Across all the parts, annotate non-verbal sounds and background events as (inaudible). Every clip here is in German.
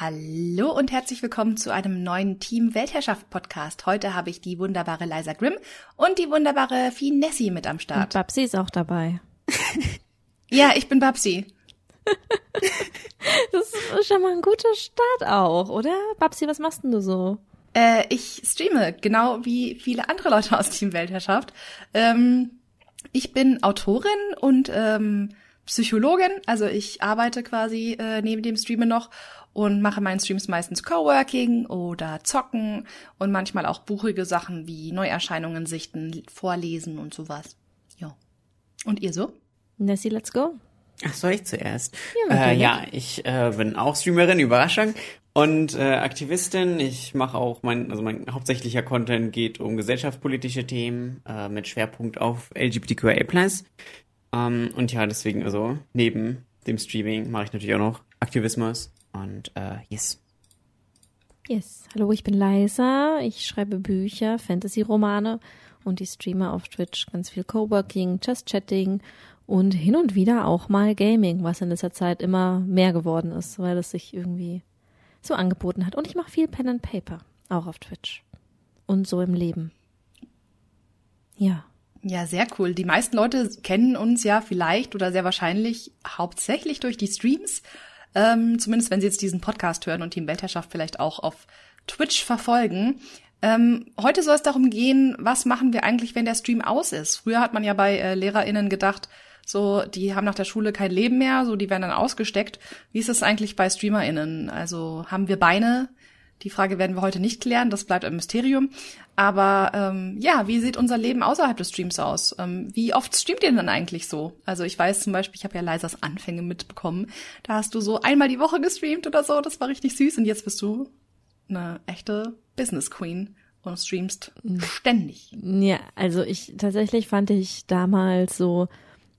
Hallo und herzlich willkommen zu einem neuen Team Weltherrschaft Podcast. Heute habe ich die wunderbare Liza Grimm und die wunderbare Finessi mit am Start. Und Babsi ist auch dabei. (laughs) ja, ich bin Babsi. (laughs) das ist schon mal ein guter Start auch, oder? Babsi, was machst denn du so? Äh, ich streame, genau wie viele andere Leute aus Team Weltherrschaft. Ähm, ich bin Autorin und ähm, Psychologin, also ich arbeite quasi äh, neben dem Streamen noch und mache meinen Streams meistens Coworking oder Zocken und manchmal auch buchige Sachen wie Neuerscheinungen sichten, vorlesen und sowas. Ja. Und ihr so? Nessie, let's go. Ach, soll ich zuerst? Ja, äh, ja ich äh, bin auch Streamerin, Überraschung. Und äh, Aktivistin, ich mache auch mein, also mein hauptsächlicher Content geht um gesellschaftspolitische Themen äh, mit Schwerpunkt auf LGBTQIA+. Ähm, und ja, deswegen, also neben dem Streaming mache ich natürlich auch noch Aktivismus und äh, yes. Yes. Hallo, ich bin Liza. Ich schreibe Bücher, Fantasy-Romane und ich streame auf Twitch ganz viel Coworking, Just Chatting und hin und wieder auch mal Gaming, was in letzter Zeit immer mehr geworden ist, weil es sich irgendwie so angeboten hat. Und ich mache viel Pen and Paper, auch auf Twitch. Und so im Leben. Ja. Ja, sehr cool. Die meisten Leute kennen uns ja vielleicht oder sehr wahrscheinlich hauptsächlich durch die Streams. Ähm, zumindest wenn sie jetzt diesen Podcast hören und Team Weltherrschaft vielleicht auch auf Twitch verfolgen. Ähm, heute soll es darum gehen, was machen wir eigentlich, wenn der Stream aus ist? Früher hat man ja bei äh, LehrerInnen gedacht, so, die haben nach der Schule kein Leben mehr, so, die werden dann ausgesteckt. Wie ist es eigentlich bei StreamerInnen? Also, haben wir Beine? Die Frage werden wir heute nicht klären, das bleibt ein Mysterium. Aber ähm, ja, wie sieht unser Leben außerhalb des Streams aus? Ähm, wie oft streamt ihr denn eigentlich so? Also ich weiß zum Beispiel, ich habe ja Leisers Anfänge mitbekommen. Da hast du so einmal die Woche gestreamt oder so, das war richtig süß. Und jetzt bist du eine echte Business Queen und streamst ständig. Ja, also ich tatsächlich fand ich damals so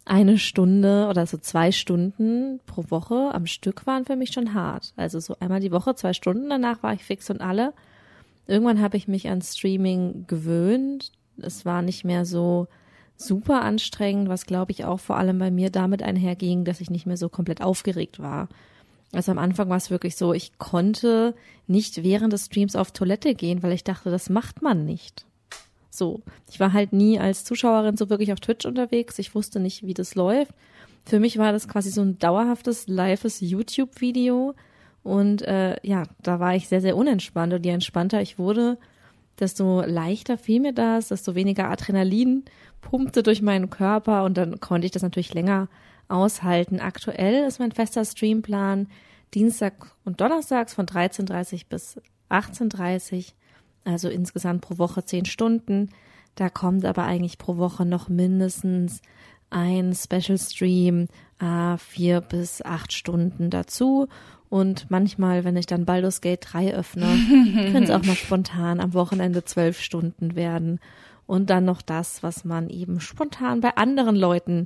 eine Stunde oder so zwei Stunden pro Woche am Stück waren für mich schon hart. Also so einmal die Woche zwei Stunden, danach war ich fix und alle. Irgendwann habe ich mich an Streaming gewöhnt. Es war nicht mehr so super anstrengend, was glaube ich auch vor allem bei mir damit einherging, dass ich nicht mehr so komplett aufgeregt war. Also am Anfang war es wirklich so, ich konnte nicht während des Streams auf Toilette gehen, weil ich dachte, das macht man nicht. So, ich war halt nie als Zuschauerin so wirklich auf Twitch unterwegs. Ich wusste nicht, wie das läuft. Für mich war das quasi so ein dauerhaftes, lives YouTube-Video. Und äh, ja, da war ich sehr, sehr unentspannt. Und je entspannter ich wurde, desto leichter fiel mir das, desto weniger Adrenalin pumpte durch meinen Körper und dann konnte ich das natürlich länger aushalten. Aktuell ist mein fester Streamplan Dienstag und Donnerstags von 13.30 bis 18.30 also insgesamt pro Woche zehn Stunden. Da kommt aber eigentlich pro Woche noch mindestens ein Special Stream, äh, vier bis acht Stunden dazu. Und manchmal, wenn ich dann Baldur's Gate 3 öffne, (laughs) können es auch mal spontan am Wochenende zwölf Stunden werden. Und dann noch das, was man eben spontan bei anderen Leuten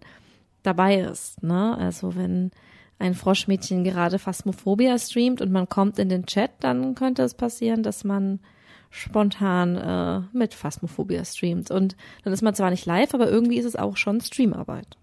dabei ist. Ne? Also wenn ein Froschmädchen gerade Phasmophobia streamt und man kommt in den Chat, dann könnte es passieren, dass man spontan äh, mit Phasmophobia streamt. Und dann ist man zwar nicht live, aber irgendwie ist es auch schon Streamarbeit.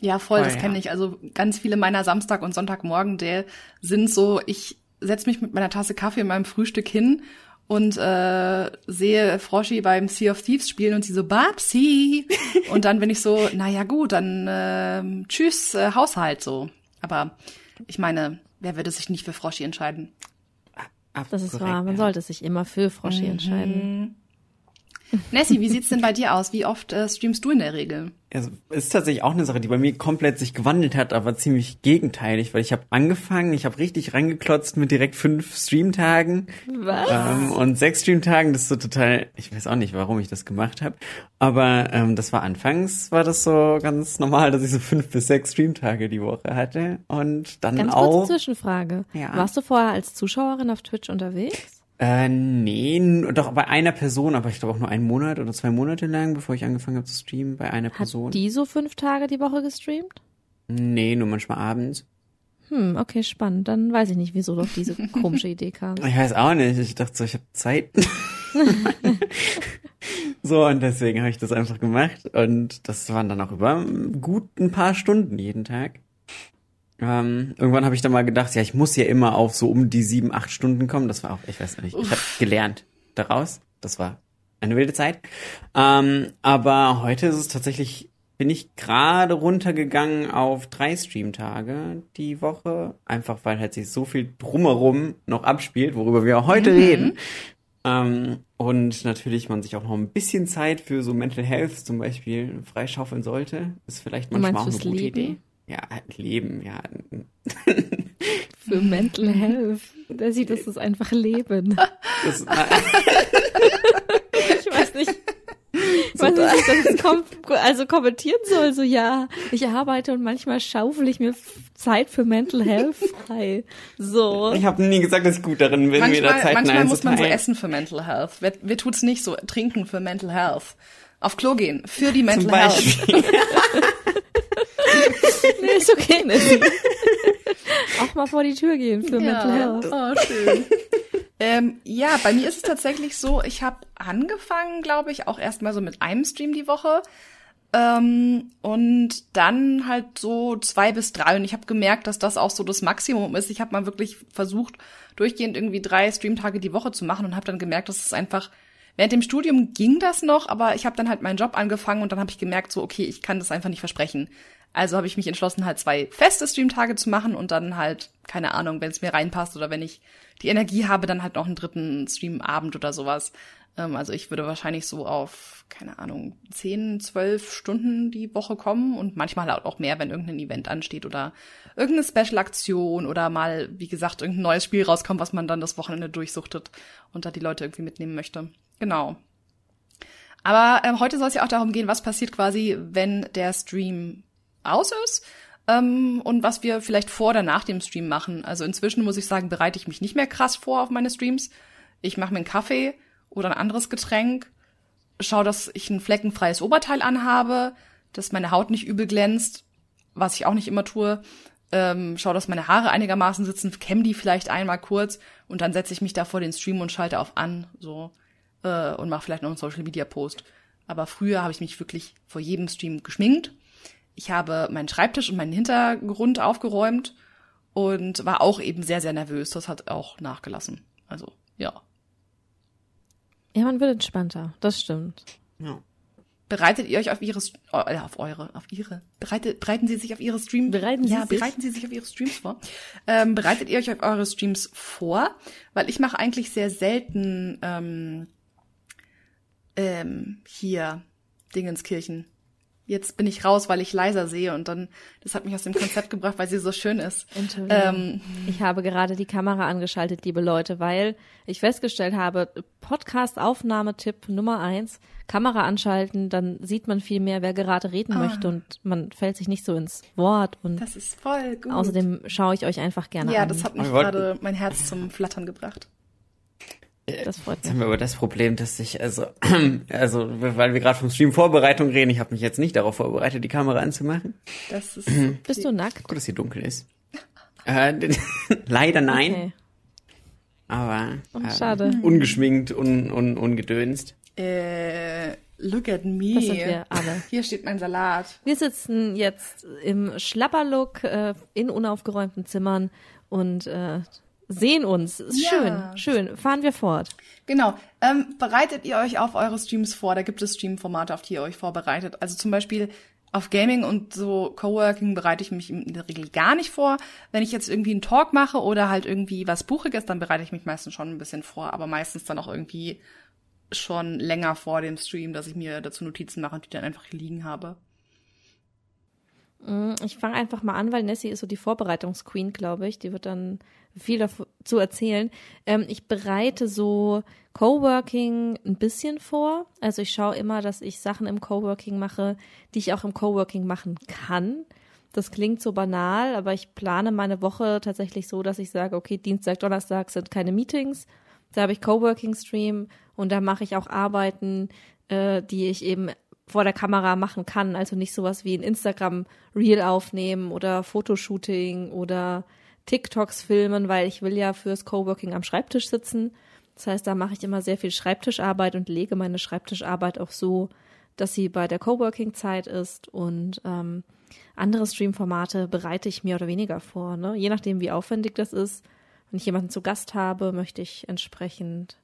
Ja, voll, oh, das ja. kenne ich. Also ganz viele meiner Samstag- und Sonntagmorgen, der sind so, ich setz mich mit meiner Tasse Kaffee in meinem Frühstück hin und äh, sehe Froschi beim Sea of Thieves spielen und sie so, Babsi! (laughs) und dann bin ich so, naja gut, dann äh, tschüss, äh, Haushalt so. Aber ich meine, wer würde sich nicht für Froschi entscheiden? Das ist wahr. Man ja. sollte sich immer für Froschi mhm. entscheiden. Nessie, wie sieht's denn bei dir aus? Wie oft äh, streamst du in der Regel? Also ist tatsächlich auch eine Sache, die bei mir komplett sich gewandelt hat, aber ziemlich gegenteilig, weil ich habe angefangen, ich habe richtig reingeklotzt mit direkt fünf Streamtagen Was? Ähm, und sechs Streamtagen. Das ist so total, ich weiß auch nicht, warum ich das gemacht habe, aber ähm, das war anfangs war das so ganz normal, dass ich so fünf bis sechs Streamtage die Woche hatte und dann ganz auch. Ganz kurze Zwischenfrage: ja. Warst du vorher als Zuschauerin auf Twitch unterwegs? Äh, nee, doch bei einer Person, aber ich glaube auch nur einen Monat oder zwei Monate lang, bevor ich angefangen habe zu streamen, bei einer Person. Hat die so fünf Tage die Woche gestreamt? Nee, nur manchmal abends. Hm, okay, spannend. Dann weiß ich nicht, wieso doch diese komische (laughs) Idee kam. Ich weiß auch nicht. Ich dachte so, ich habe Zeit. (laughs) so, und deswegen habe ich das einfach gemacht. Und das waren dann auch über gut ein paar Stunden jeden Tag. Ähm, irgendwann habe ich dann mal gedacht, ja, ich muss ja immer auf so um die sieben, acht Stunden kommen. Das war auch, ich weiß nicht, ich habe gelernt daraus. Das war eine wilde Zeit. Ähm, aber heute ist es tatsächlich, bin ich gerade runtergegangen auf drei Streamtage die Woche. Einfach weil halt sich so viel drumherum noch abspielt, worüber wir auch heute mhm. reden. Ähm, und natürlich man sich auch noch ein bisschen Zeit für so Mental Health zum Beispiel freischaufeln sollte. Ist vielleicht manchmal auch eine gute Leben? Idee. Ja, Leben, ja. Für Mental Health. Der sieht, das ist einfach Leben. Das, ich weiß nicht. Ich weiß nicht, wie ich das kom also kommentieren soll. So, ja, ich arbeite und manchmal schaufel ich mir Zeit für Mental Health frei. So. Ich habe nie gesagt, dass ich gut darin bin, manchmal, mir da Zeit Manchmal muss man so essen für Mental Health. Wer, wer tut's nicht so? Trinken für Mental Health. Auf Klo gehen für die Mental Health. (laughs) (laughs) nee, ist okay, Nessie. (laughs) Auch mal vor die Tür gehen für ja. Mental Health. Oh, schön. (laughs) ähm, ja, bei mir ist es tatsächlich so, ich habe angefangen, glaube ich, auch erstmal so mit einem Stream die Woche. Ähm, und dann halt so zwei bis drei. Und ich habe gemerkt, dass das auch so das Maximum ist. Ich habe mal wirklich versucht, durchgehend irgendwie drei Streamtage die Woche zu machen und habe dann gemerkt, dass es einfach Während dem Studium ging das noch, aber ich habe dann halt meinen Job angefangen und dann habe ich gemerkt, so okay, ich kann das einfach nicht versprechen. Also habe ich mich entschlossen, halt zwei feste Streamtage zu machen und dann halt, keine Ahnung, wenn es mir reinpasst oder wenn ich die Energie habe, dann halt noch einen dritten Streamabend oder sowas. Ähm, also ich würde wahrscheinlich so auf, keine Ahnung, zehn, zwölf Stunden die Woche kommen und manchmal halt auch mehr, wenn irgendein Event ansteht oder irgendeine Special-Aktion oder mal, wie gesagt, irgendein neues Spiel rauskommt, was man dann das Wochenende durchsuchtet und da die Leute irgendwie mitnehmen möchte. Genau. Aber ähm, heute soll es ja auch darum gehen, was passiert quasi, wenn der Stream aus ist ähm, und was wir vielleicht vor oder nach dem Stream machen. Also inzwischen muss ich sagen, bereite ich mich nicht mehr krass vor auf meine Streams. Ich mache mir einen Kaffee oder ein anderes Getränk, schaue, dass ich ein fleckenfreies Oberteil anhabe, dass meine Haut nicht übel glänzt, was ich auch nicht immer tue. Ähm, schau, dass meine Haare einigermaßen sitzen, kämm die vielleicht einmal kurz und dann setze ich mich da vor den Stream und schalte auf an, so äh, und mache vielleicht noch einen Social Media Post. Aber früher habe ich mich wirklich vor jedem Stream geschminkt ich habe meinen Schreibtisch und meinen Hintergrund aufgeräumt und war auch eben sehr, sehr nervös. Das hat auch nachgelassen. Also, ja. Ja, man wird entspannter. Das stimmt. Ja. Bereitet ihr euch auf ihre, äh, auf eure, auf ihre, bereitet, bereiten Sie sich auf ihre Streams, bereiten Sie ja, sich? bereiten Sie sich auf ihre Streams vor. Ähm, bereitet ihr euch auf eure Streams vor? Weil ich mache eigentlich sehr selten ähm, ähm, hier Dingenskirchen jetzt bin ich raus, weil ich leiser sehe und dann, das hat mich aus dem Konzept gebracht, weil sie so schön ist. Ähm, ich habe gerade die Kamera angeschaltet, liebe Leute, weil ich festgestellt habe, Podcast-Aufnahmetipp Nummer eins, Kamera anschalten, dann sieht man viel mehr, wer gerade reden ah. möchte und man fällt sich nicht so ins Wort und das ist voll gut. Außerdem schaue ich euch einfach gerne ja, an. Ja, das hat mich gerade mein Herz zum Flattern gebracht. Das freut mich. Jetzt haben wir aber das Problem, dass ich, also, (clears throat) also, weil wir gerade vom Stream Vorbereitung reden, ich habe mich jetzt nicht darauf vorbereitet, die Kamera anzumachen. Das ist. (clears throat) Bist du nackt? Gut, dass hier dunkel ist. Äh, (laughs) leider nein. Okay. Aber oh, äh, schade. ungeschminkt, un, un, ungedönst. Äh, look at me. Das sind wir alle. Hier steht mein Salat. Wir sitzen jetzt im Schlapperlook äh, in unaufgeräumten Zimmern und äh, sehen uns. Ist ja. schön, schön. Fahren wir fort. Genau. Ähm, bereitet ihr euch auf eure Streams vor? Da gibt es Streamformate, auf die ihr euch vorbereitet. Also zum Beispiel auf Gaming und so Coworking bereite ich mich in der Regel gar nicht vor. Wenn ich jetzt irgendwie einen Talk mache oder halt irgendwie was Buchiges, dann bereite ich mich meistens schon ein bisschen vor, aber meistens dann auch irgendwie schon länger vor dem Stream, dass ich mir dazu Notizen mache und die dann einfach liegen habe. Mm, ich fange einfach mal an, weil Nessie ist so die Vorbereitungsqueen, glaube ich. Die wird dann viel dazu erzählen. Ähm, ich bereite so Coworking ein bisschen vor. Also ich schaue immer, dass ich Sachen im Coworking mache, die ich auch im Coworking machen kann. Das klingt so banal, aber ich plane meine Woche tatsächlich so, dass ich sage, okay, Dienstag, Donnerstag sind keine Meetings. Da habe ich Coworking-Stream und da mache ich auch Arbeiten, äh, die ich eben vor der Kamera machen kann. Also nicht sowas wie ein Instagram-Reel aufnehmen oder Fotoshooting oder TikToks filmen, weil ich will ja fürs Coworking am Schreibtisch sitzen. Das heißt, da mache ich immer sehr viel Schreibtischarbeit und lege meine Schreibtischarbeit auch so, dass sie bei der Coworking-Zeit ist und ähm, andere Stream-Formate bereite ich mehr oder weniger vor. Ne? Je nachdem, wie aufwendig das ist. Wenn ich jemanden zu Gast habe, möchte ich entsprechend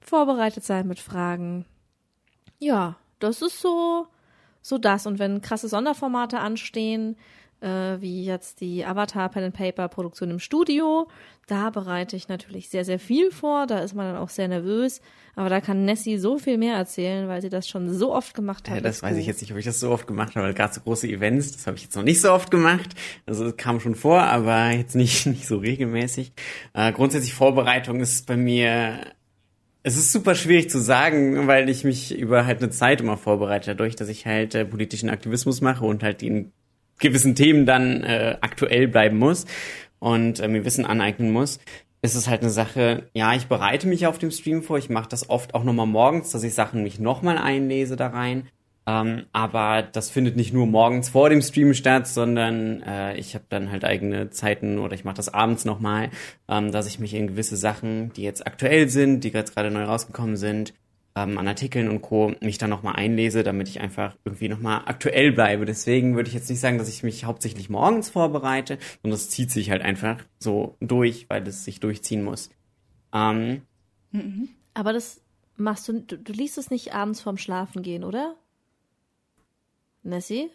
vorbereitet sein mit Fragen. Ja, das ist so, so das. Und wenn krasse Sonderformate anstehen, äh, wie jetzt die Avatar Pen and Paper Produktion im Studio. Da bereite ich natürlich sehr, sehr viel vor. Da ist man dann auch sehr nervös. Aber da kann Nessie so viel mehr erzählen, weil sie das schon so oft gemacht hat. Ja, das weiß ich jetzt nicht, ob ich das so oft gemacht habe, weil gerade so große Events, das habe ich jetzt noch nicht so oft gemacht. Also es kam schon vor, aber jetzt nicht, (laughs) nicht so regelmäßig. Äh, grundsätzlich Vorbereitung ist bei mir es ist super schwierig zu sagen, weil ich mich über halt eine Zeit immer vorbereite, dadurch, dass ich halt äh, politischen Aktivismus mache und halt den gewissen Themen dann äh, aktuell bleiben muss und äh, mir Wissen aneignen muss, ist es halt eine Sache, ja, ich bereite mich auf dem Stream vor, ich mache das oft auch nochmal morgens, dass ich Sachen mich nochmal einlese da rein. Ähm, aber das findet nicht nur morgens vor dem Stream statt, sondern äh, ich habe dann halt eigene Zeiten oder ich mache das abends nochmal, ähm, dass ich mich in gewisse Sachen, die jetzt aktuell sind, die jetzt gerade neu rausgekommen sind, ähm, an Artikeln und Co. mich dann nochmal einlese, damit ich einfach irgendwie nochmal aktuell bleibe. Deswegen würde ich jetzt nicht sagen, dass ich mich hauptsächlich morgens vorbereite, sondern es zieht sich halt einfach so durch, weil es sich durchziehen muss. Ähm, mhm. Aber das machst du, du, du liest es nicht abends vorm Schlafen gehen, oder? Nessie?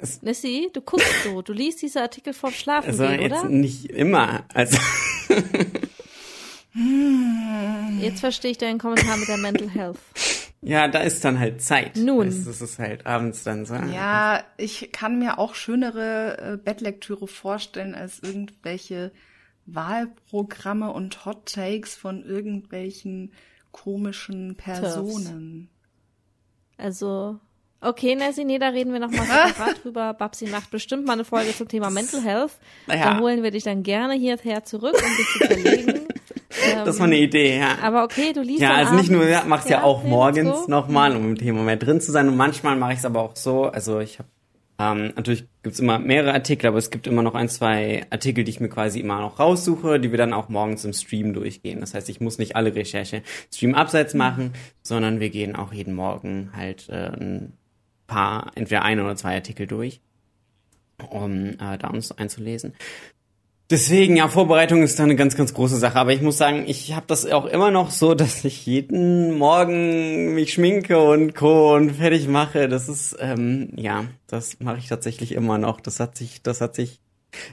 Es Nessie, du guckst so, du liest diese Artikel vorm Schlafen also gehen, oder? Jetzt nicht immer. Also (laughs) Jetzt verstehe ich deinen Kommentar mit der Mental Health. Ja, da ist dann halt Zeit. Nun. Das, das ist halt abends dann so. Ja, ich kann mir auch schönere äh, Bettlektüre vorstellen als irgendwelche Wahlprogramme und Hot Takes von irgendwelchen komischen Personen. Also, okay, Nessie, nee, da reden wir nochmal (laughs) separat drüber. Babsi macht bestimmt mal eine Folge zum Thema Mental Health. Ja. Da holen wir dich dann gerne hierher zurück, um dich zu verlegen. (laughs) das war eine Idee, ja. Aber okay, du liest Ja, also nicht nur, ja, mach's ja, ja auch morgens so. nochmal, um im Thema mehr drin zu sein. Und manchmal mache ich es aber auch so, also ich habe ähm, natürlich gibt's immer mehrere Artikel, aber es gibt immer noch ein, zwei Artikel, die ich mir quasi immer noch raussuche, die wir dann auch morgens im Stream durchgehen. Das heißt, ich muss nicht alle Recherche Stream abseits machen, sondern wir gehen auch jeden Morgen halt äh, paar, entweder ein oder zwei Artikel durch, um äh, da uns einzulesen. Deswegen, ja, Vorbereitung ist da eine ganz, ganz große Sache. Aber ich muss sagen, ich habe das auch immer noch so, dass ich jeden Morgen mich schminke und Co. und fertig mache. Das ist, ähm, ja, das mache ich tatsächlich immer noch. Das hat sich, das hat sich.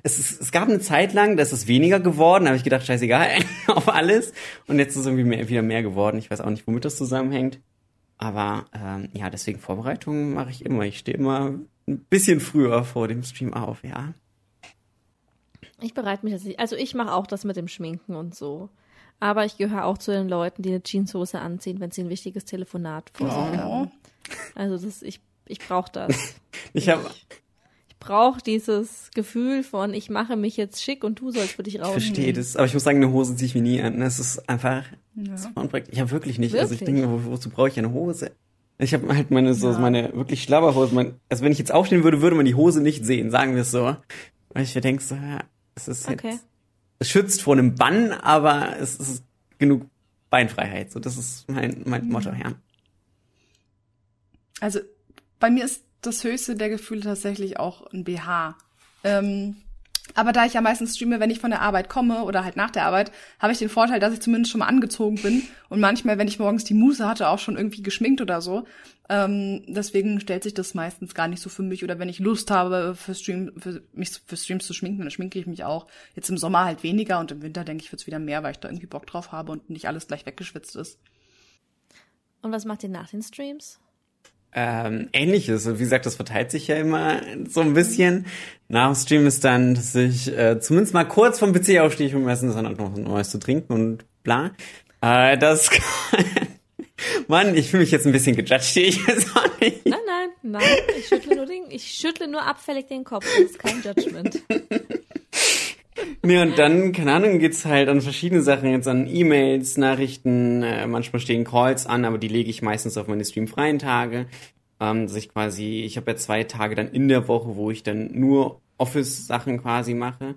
Es, ist, es gab eine Zeit lang, da ist es weniger geworden. Da habe ich gedacht, scheißegal, (laughs) auf alles. Und jetzt ist es irgendwie mehr, wieder mehr geworden. Ich weiß auch nicht, womit das zusammenhängt. Aber ähm, ja, deswegen Vorbereitung mache ich immer. Ich stehe immer ein bisschen früher vor dem Stream auf, ja. Ich bereite mich jetzt Also ich mache auch das mit dem Schminken und so. Aber ich gehöre auch zu den Leuten, die eine Jeanshose anziehen, wenn sie ein wichtiges Telefonat vor sich oh. haben. Also das, ich, ich brauche das. (laughs) ich habe ich brauche dieses Gefühl von, ich mache mich jetzt schick und du sollst für dich raus. Ich verstehe das, aber ich muss sagen, eine Hose ziehe ich mir nie an. Das ist einfach, ja. das ist ja wirklich nicht. Wirklich? Also ich denke, wo, wozu brauche ich eine Hose? Ich habe halt meine so ja. meine wirklich Schlabberhose. Mein, also wenn ich jetzt aufstehen würde, würde man die Hose nicht sehen, sagen wir es so. Weil ich mir denke so, ja, es ist okay. jetzt, es schützt vor einem Bann, aber es ist genug Beinfreiheit. So, das ist mein, mein mhm. Motto, ja. Also, bei mir ist das höchste der Gefühle tatsächlich auch ein BH. Ähm, aber da ich ja meistens streame, wenn ich von der Arbeit komme oder halt nach der Arbeit, habe ich den Vorteil, dass ich zumindest schon mal angezogen bin und manchmal, wenn ich morgens die Muße hatte, auch schon irgendwie geschminkt oder so. Ähm, deswegen stellt sich das meistens gar nicht so für mich. Oder wenn ich Lust habe, für, Stream, für mich für Streams zu schminken, dann schminke ich mich auch. Jetzt im Sommer halt weniger und im Winter denke ich, wird's wieder mehr, weil ich da irgendwie Bock drauf habe und nicht alles gleich weggeschwitzt ist. Und was macht ihr nach den Streams? Ähm, ähnliches. Wie gesagt, das verteilt sich ja immer so ein bisschen. Nach dem Stream ist dann, dass ich äh, zumindest mal kurz vom PC aufstehe, um essen, sondern noch ein Neues zu trinken und bla. Äh, das (laughs) Mann, ich fühle mich jetzt ein bisschen gejudged hier, ich weiß auch nicht. Nein, nein, nein, ich schüttle nur, den, ich schüttle nur abfällig den Kopf, das ist kein Judgment. (laughs) Nee, und dann, keine Ahnung, geht's halt an verschiedene Sachen, jetzt an E-Mails, Nachrichten, äh, manchmal stehen Calls an, aber die lege ich meistens auf meine streamfreien Tage. Ähm, dass ich quasi, ich habe ja zwei Tage dann in der Woche, wo ich dann nur Office-Sachen quasi mache.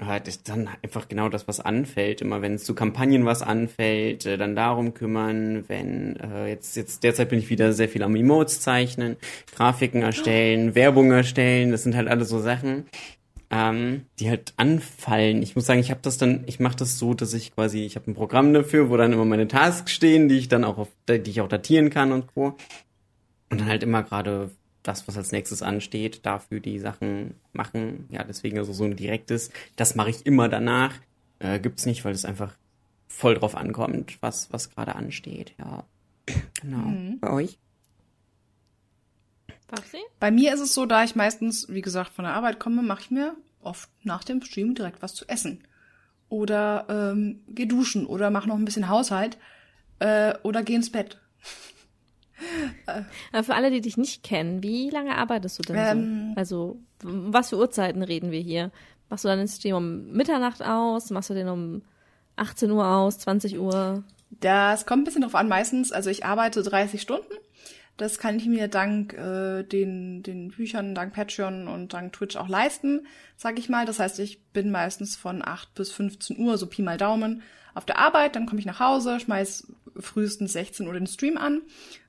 halt ist dann einfach genau das, was anfällt. Immer wenn es zu Kampagnen was anfällt, äh, dann darum kümmern. Wenn äh, jetzt jetzt derzeit bin ich wieder sehr viel am Emotes zeichnen, Grafiken erstellen. Werbung erstellen. Das sind halt alles so Sachen, ähm, die halt anfallen. Ich muss sagen, ich habe das dann, ich mache das so, dass ich quasi, ich habe ein Programm dafür, wo dann immer meine Tasks stehen, die ich dann auch auf, die ich auch datieren kann und so. Und dann halt immer gerade das, was als nächstes ansteht, dafür die Sachen machen. Ja, deswegen also so ein direktes, das mache ich immer danach. Äh, gibt's nicht, weil es einfach voll drauf ankommt, was, was gerade ansteht. Ja. Genau. Mhm. Bei euch? Babsi? Bei mir ist es so, da ich meistens, wie gesagt, von der Arbeit komme, mache ich mir oft nach dem Stream direkt was zu essen. Oder ähm, geh duschen oder mach noch ein bisschen Haushalt äh, oder geh ins Bett. Für alle, die dich nicht kennen, wie lange arbeitest du denn ähm, so? Also, was für Uhrzeiten reden wir hier? Machst du dann den Stream um Mitternacht aus? Machst du den um 18 Uhr aus, 20 Uhr? Das kommt ein bisschen drauf an. Meistens, also ich arbeite 30 Stunden. Das kann ich mir dank äh, den, den Büchern, dank Patreon und dank Twitch auch leisten, sag ich mal. Das heißt, ich bin meistens von 8 bis 15 Uhr, so Pi mal Daumen, auf der Arbeit. Dann komme ich nach Hause, schmeiß frühestens 16 Uhr den Stream an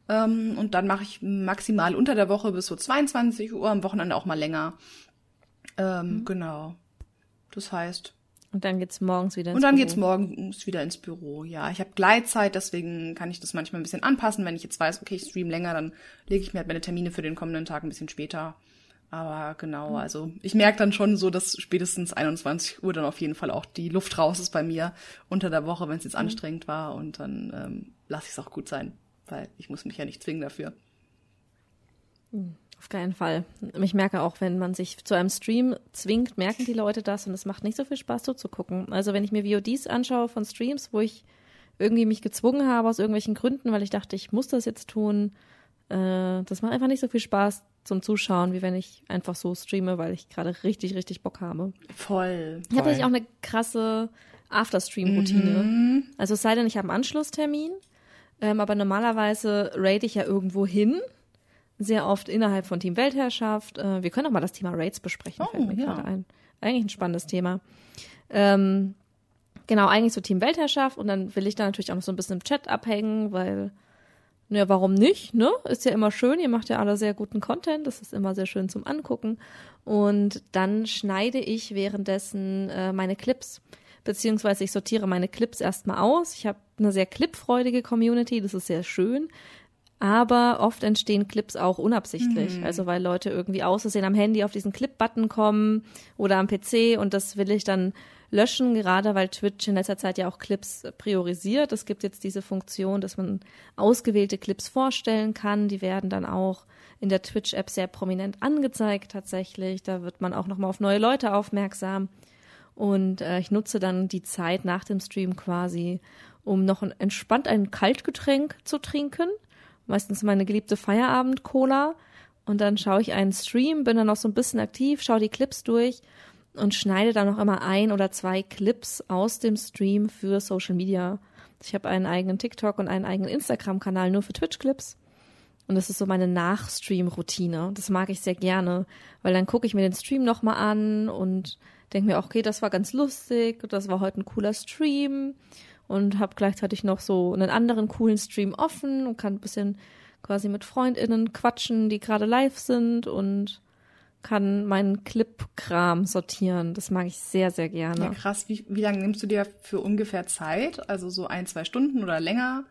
ähm, und dann mache ich maximal unter der Woche bis so 22 Uhr, am Wochenende auch mal länger. Ähm, mhm. Genau. Das heißt. Und dann geht's morgens wieder ins Büro. Und dann Büro. geht's morgens wieder ins Büro. Ja, ich habe Gleitzeit, deswegen kann ich das manchmal ein bisschen anpassen. Wenn ich jetzt weiß, okay, ich stream länger, dann lege ich mir halt meine Termine für den kommenden Tag ein bisschen später. Aber genau, mhm. also ich merke dann schon so, dass spätestens 21 Uhr dann auf jeden Fall auch die Luft raus ist bei mir unter der Woche, wenn es jetzt mhm. anstrengend war. Und dann ähm, lasse ich es auch gut sein weil ich muss mich ja nicht zwingen dafür. Hm, auf keinen Fall. Ich merke auch, wenn man sich zu einem Stream zwingt, merken die Leute das und es macht nicht so viel Spaß zuzugucken. Also wenn ich mir VODs anschaue von Streams, wo ich irgendwie mich gezwungen habe aus irgendwelchen Gründen, weil ich dachte, ich muss das jetzt tun, äh, das macht einfach nicht so viel Spaß zum Zuschauen, wie wenn ich einfach so streame, weil ich gerade richtig, richtig Bock habe. Voll. Ich habe natürlich auch eine krasse After-Stream-Routine. Mhm. Also es sei denn, ich habe einen Anschlusstermin ähm, aber normalerweise rate ich ja irgendwo hin. Sehr oft innerhalb von Team Weltherrschaft. Äh, wir können auch mal das Thema Rates besprechen, oh, fällt mir ja. gerade ein. Eigentlich ein spannendes Thema. Ähm, genau, eigentlich so Team Weltherrschaft und dann will ich da natürlich auch noch so ein bisschen im Chat abhängen, weil, naja, warum nicht, ne? Ist ja immer schön, ihr macht ja alle sehr guten Content, das ist immer sehr schön zum Angucken. Und dann schneide ich währenddessen äh, meine Clips beziehungsweise ich sortiere meine Clips erstmal aus. Ich habe eine sehr clipfreudige Community, das ist sehr schön. Aber oft entstehen Clips auch unabsichtlich. Mhm. Also weil Leute irgendwie aussehen am Handy auf diesen Clip-Button kommen oder am PC und das will ich dann löschen, gerade weil Twitch in letzter Zeit ja auch Clips priorisiert. Es gibt jetzt diese Funktion, dass man ausgewählte Clips vorstellen kann. Die werden dann auch in der Twitch-App sehr prominent angezeigt tatsächlich. Da wird man auch nochmal auf neue Leute aufmerksam. Und äh, ich nutze dann die Zeit nach dem Stream quasi, um noch ein, entspannt ein Kaltgetränk zu trinken. Meistens meine geliebte Feierabend-Cola. Und dann schaue ich einen Stream, bin dann noch so ein bisschen aktiv, schaue die Clips durch und schneide dann noch immer ein oder zwei Clips aus dem Stream für Social Media. Ich habe einen eigenen TikTok und einen eigenen Instagram-Kanal nur für Twitch-Clips. Und das ist so meine Nachstream-Routine. Das mag ich sehr gerne, weil dann gucke ich mir den Stream nochmal an und denke mir, okay, das war ganz lustig, das war heute ein cooler Stream und habe gleichzeitig noch so einen anderen coolen Stream offen und kann ein bisschen quasi mit FreundInnen quatschen, die gerade live sind und kann meinen Clip-Kram sortieren. Das mag ich sehr, sehr gerne. Ja, krass. Wie, wie lange nimmst du dir für ungefähr Zeit? Also so ein, zwei Stunden oder länger?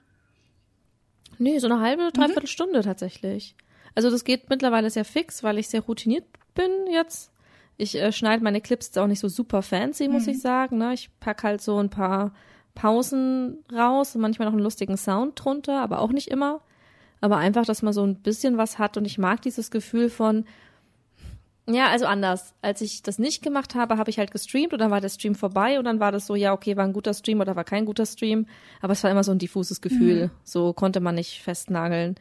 Nee, so eine halbe, dreiviertel mhm. Stunde tatsächlich. Also das geht mittlerweile sehr fix, weil ich sehr routiniert bin jetzt. Ich äh, schneide meine Clips auch nicht so super fancy, muss mhm. ich sagen. Ne? Ich pack halt so ein paar Pausen raus und manchmal noch einen lustigen Sound drunter, aber auch nicht immer. Aber einfach, dass man so ein bisschen was hat und ich mag dieses Gefühl von, ja, also anders. Als ich das nicht gemacht habe, habe ich halt gestreamt und dann war der Stream vorbei und dann war das so, ja, okay, war ein guter Stream oder war kein guter Stream. Aber es war immer so ein diffuses Gefühl. Mhm. So konnte man nicht festnageln.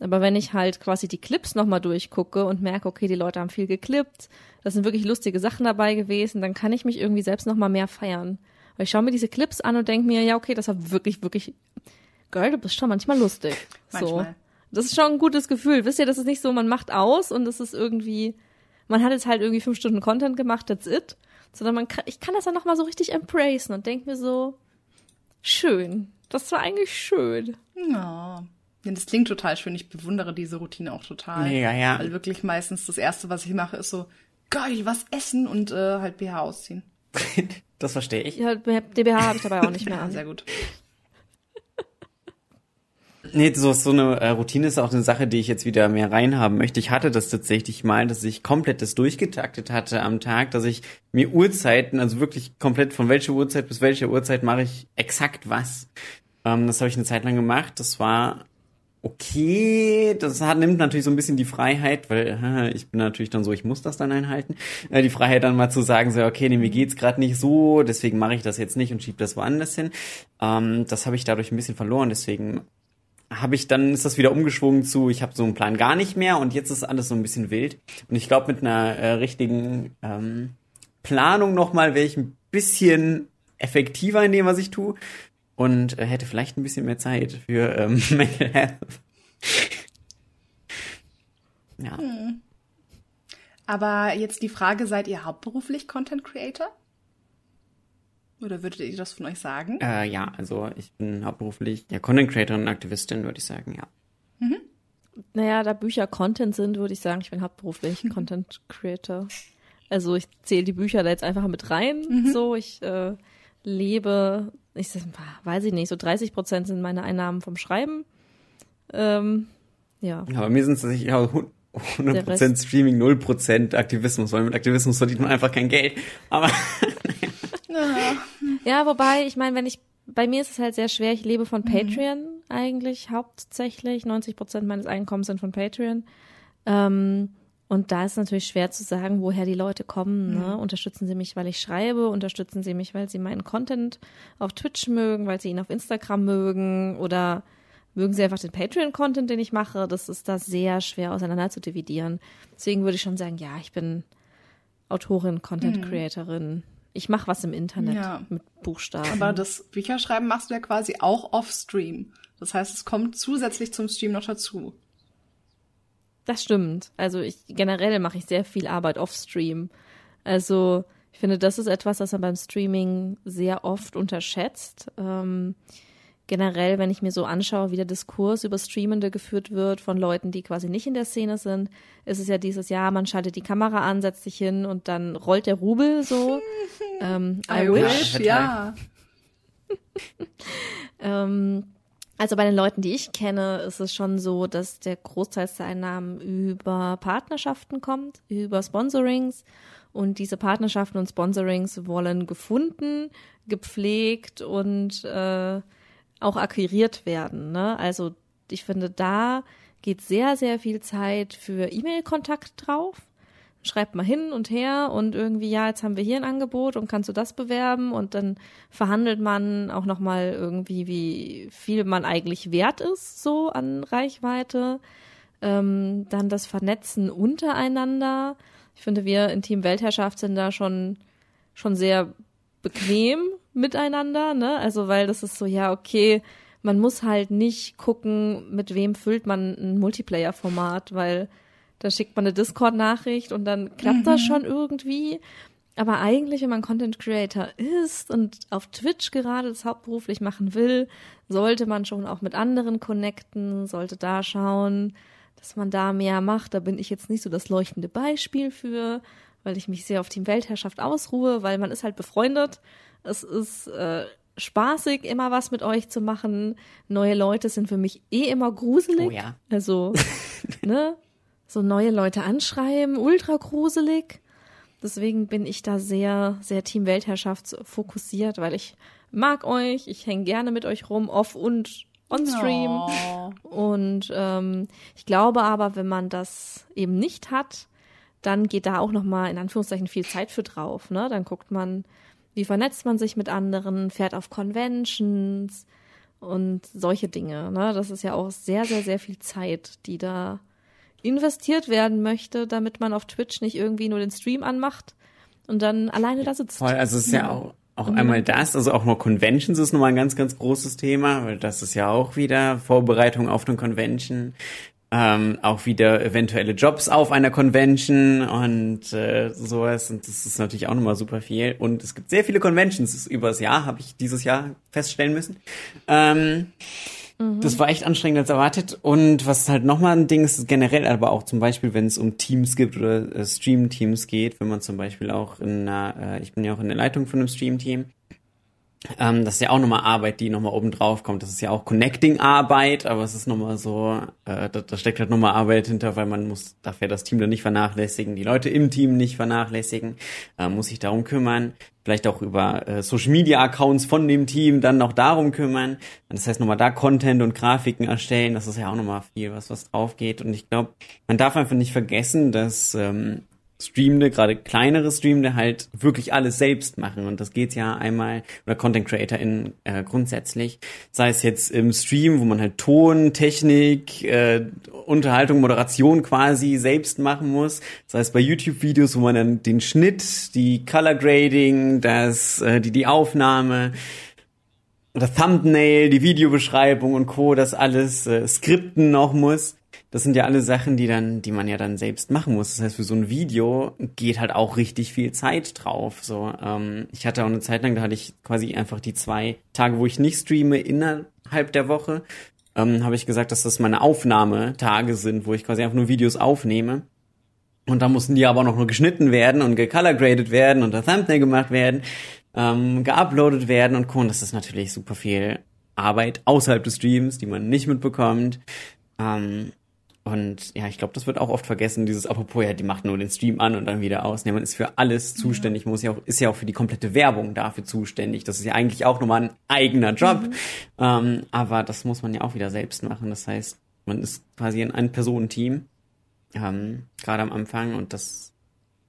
Aber wenn ich halt quasi die Clips nochmal durchgucke und merke, okay, die Leute haben viel geklippt, da sind wirklich lustige Sachen dabei gewesen, dann kann ich mich irgendwie selbst nochmal mehr feiern. Weil ich schaue mir diese Clips an und denke mir, ja, okay, das war wirklich, wirklich, Girl, du bist schon manchmal lustig. Manchmal. So. Das ist schon ein gutes Gefühl. Wisst ihr, das ist nicht so, man macht aus und das ist irgendwie, man hat jetzt halt irgendwie fünf Stunden Content gemacht, that's it. sondern man kann, ich kann das dann nochmal so richtig embracen und denke mir so, schön. Das war eigentlich schön. Ja. Ja, das klingt total schön. Ich bewundere diese Routine auch total. Ja, ja. Weil wirklich meistens das Erste, was ich mache, ist so, geil, was essen und äh, halt BH ausziehen. (laughs) das verstehe ich. Ja, DBH habe ich dabei auch nicht mehr an. Sehr gut. Nee, so, so eine äh, Routine ist auch eine Sache, die ich jetzt wieder mehr reinhaben möchte. Ich hatte das tatsächlich mal, dass ich komplett das durchgetaktet hatte am Tag, dass ich mir Uhrzeiten, also wirklich komplett von welcher Uhrzeit bis welcher Uhrzeit mache ich exakt was. Ähm, das habe ich eine Zeit lang gemacht. Das war okay, das hat, nimmt natürlich so ein bisschen die Freiheit, weil (laughs) ich bin natürlich dann so, ich muss das dann einhalten, äh, die Freiheit dann mal zu sagen, so, okay, nee, mir geht's gerade nicht so, deswegen mache ich das jetzt nicht und schiebe das woanders hin. Ähm, das habe ich dadurch ein bisschen verloren, deswegen habe ich dann ist das wieder umgeschwungen zu, ich habe so einen Plan gar nicht mehr und jetzt ist alles so ein bisschen wild. Und ich glaube, mit einer äh, richtigen ähm, Planung nochmal wäre ich ein bisschen effektiver in dem, was ich tue und äh, hätte vielleicht ein bisschen mehr Zeit für ähm, (laughs) Mental Health. ja. Hm. Aber jetzt die Frage, seid ihr hauptberuflich Content Creator? Oder würdet ihr das von euch sagen? Äh, ja, also ich bin hauptberuflich ja, Content Creator und Aktivistin, würde ich sagen, ja. Mhm. Naja, da Bücher Content sind, würde ich sagen, ich bin hauptberuflich mhm. Content Creator. Also ich zähle die Bücher da jetzt einfach mit rein. Mhm. So, ich äh, lebe, ich weiß ich nicht, so 30 Prozent sind meine Einnahmen vom Schreiben. Ähm, ja. Aber mir sind es ja, 100% Streaming, 0% Aktivismus, weil mit Aktivismus verdient man einfach kein Geld. Aber (laughs) ja, wobei, ich meine, wenn ich, bei mir ist es halt sehr schwer, ich lebe von mhm. Patreon mhm. eigentlich hauptsächlich. 90 Prozent meines Einkommens sind von Patreon. Ähm, und da ist natürlich schwer zu sagen, woher die Leute kommen. Ne? Mhm. Unterstützen sie mich, weil ich schreibe? Unterstützen sie mich, weil sie meinen Content auf Twitch mögen, weil sie ihn auf Instagram mögen? Oder mögen sie einfach den Patreon-Content, den ich mache? Das ist da sehr schwer auseinander zu dividieren. Deswegen würde ich schon sagen, ja, ich bin Autorin, Content-Creatorin. Mhm ich mache was im Internet ja. mit Buchstaben. Aber das Bücherschreiben machst du ja quasi auch off-Stream. Das heißt, es kommt zusätzlich zum Stream noch dazu. Das stimmt. Also ich generell mache ich sehr viel Arbeit off-Stream. Also ich finde, das ist etwas, was man beim Streaming sehr oft unterschätzt. Ähm, generell, wenn ich mir so anschaue, wie der Diskurs über Streamende geführt wird von Leuten, die quasi nicht in der Szene sind, ist es ja dieses Jahr, man schaltet die Kamera an, setzt sich hin und dann rollt der Rubel so. (laughs) ähm, I, I wish, ja. (laughs) ähm, also bei den Leuten, die ich kenne, ist es schon so, dass der Großteil der Einnahmen über Partnerschaften kommt, über Sponsorings. Und diese Partnerschaften und Sponsorings wollen gefunden, gepflegt und äh, auch akquiriert werden. Ne? Also ich finde, da geht sehr, sehr viel Zeit für E-Mail-Kontakt drauf. Schreibt mal hin und her und irgendwie, ja, jetzt haben wir hier ein Angebot und kannst du das bewerben und dann verhandelt man auch nochmal irgendwie, wie viel man eigentlich wert ist, so an Reichweite. Ähm, dann das Vernetzen untereinander. Ich finde, wir in Team Weltherrschaft sind da schon, schon sehr bequem miteinander, ne? Also weil das ist so, ja, okay, man muss halt nicht gucken, mit wem füllt man ein Multiplayer-Format, weil da schickt man eine Discord-Nachricht und dann klappt mhm. das schon irgendwie. Aber eigentlich, wenn man Content Creator ist und auf Twitch gerade das hauptberuflich machen will, sollte man schon auch mit anderen connecten, sollte da schauen, dass man da mehr macht. Da bin ich jetzt nicht so das leuchtende Beispiel für, weil ich mich sehr auf Team Weltherrschaft ausruhe, weil man ist halt befreundet es ist äh, spaßig, immer was mit euch zu machen. Neue Leute sind für mich eh immer gruselig. Oh ja. Also, (laughs) ne? So neue Leute anschreiben, ultra gruselig. Deswegen bin ich da sehr, sehr Team Weltherrschaft fokussiert, weil ich mag euch, ich hänge gerne mit euch rum, off und on stream. Oh. Und ähm, ich glaube aber, wenn man das eben nicht hat, dann geht da auch noch mal in Anführungszeichen viel Zeit für drauf. Ne? Dann guckt man, wie vernetzt man sich mit anderen, fährt auf Conventions und solche Dinge. Ne? Das ist ja auch sehr, sehr, sehr viel Zeit, die da investiert werden möchte, damit man auf Twitch nicht irgendwie nur den Stream anmacht und dann alleine da sitzt. Voll, also es ist ja, auch, auch einmal das, also auch nur Conventions ist nochmal ein ganz, ganz großes Thema, weil das ist ja auch wieder Vorbereitung auf eine Convention. ähm, auch wieder eventuelle Jobs auf einer Convention und äh, sowas. Und das ist natürlich auch nochmal super viel. Und es gibt sehr viele Conventions übers Jahr, habe ich dieses Jahr feststellen müssen. Ähm, mhm. Das war echt anstrengend als erwartet. Und was halt nochmal ein Ding ist, generell, aber auch zum Beispiel, wenn es um Teams gibt oder äh, Stream-Teams geht, wenn man zum Beispiel auch in einer, äh, ich bin ja auch in der Leitung von einem Stream-Team, ähm, das ist ja auch nochmal Arbeit, die nochmal oben drauf kommt. Das ist ja auch Connecting-Arbeit, aber es ist nochmal so, äh, da, da steckt halt nochmal Arbeit hinter, weil man muss, darf ja das Team dann nicht vernachlässigen, die Leute im Team nicht vernachlässigen, äh, muss sich darum kümmern, vielleicht auch über äh, Social-Media-Accounts von dem Team dann noch darum kümmern. Das heißt nochmal da Content und Grafiken erstellen, das ist ja auch nochmal viel, was was drauf geht. Und ich glaube, man darf einfach nicht vergessen, dass ähm, Streamende, gerade kleinere Streamende halt wirklich alles selbst machen. Und das geht ja einmal, oder Content Creator in äh, grundsätzlich, sei es jetzt im Stream, wo man halt Ton, Technik, äh, Unterhaltung, Moderation quasi selbst machen muss, sei es bei YouTube-Videos, wo man dann den Schnitt, die Color Grading, das, äh, die, die Aufnahme, oder Thumbnail, die Videobeschreibung und Co., das alles äh, skripten noch muss das sind ja alle Sachen, die dann, die man ja dann selbst machen muss. Das heißt, für so ein Video geht halt auch richtig viel Zeit drauf. So, ähm, ich hatte auch eine Zeit lang, da hatte ich quasi einfach die zwei Tage, wo ich nicht streame, innerhalb der Woche, ähm, habe ich gesagt, dass das meine Aufnahmetage sind, wo ich quasi einfach nur Videos aufnehme. Und da mussten die aber noch nur geschnitten werden und gecolorgraded werden und der Thumbnail gemacht werden, ähm, geuploadet werden und Co. Und das ist natürlich super viel Arbeit außerhalb des Streams, die man nicht mitbekommt. Ähm, und ja, ich glaube, das wird auch oft vergessen, dieses apropos, ja, die macht nur den Stream an und dann wieder aus. Nee, man ist für alles zuständig, ja. muss ja auch, ist ja auch für die komplette Werbung dafür zuständig. Das ist ja eigentlich auch nochmal ein eigener Job. Mhm. Ähm, aber das muss man ja auch wieder selbst machen. Das heißt, man ist quasi in ein Personenteam, ähm, gerade am Anfang und das,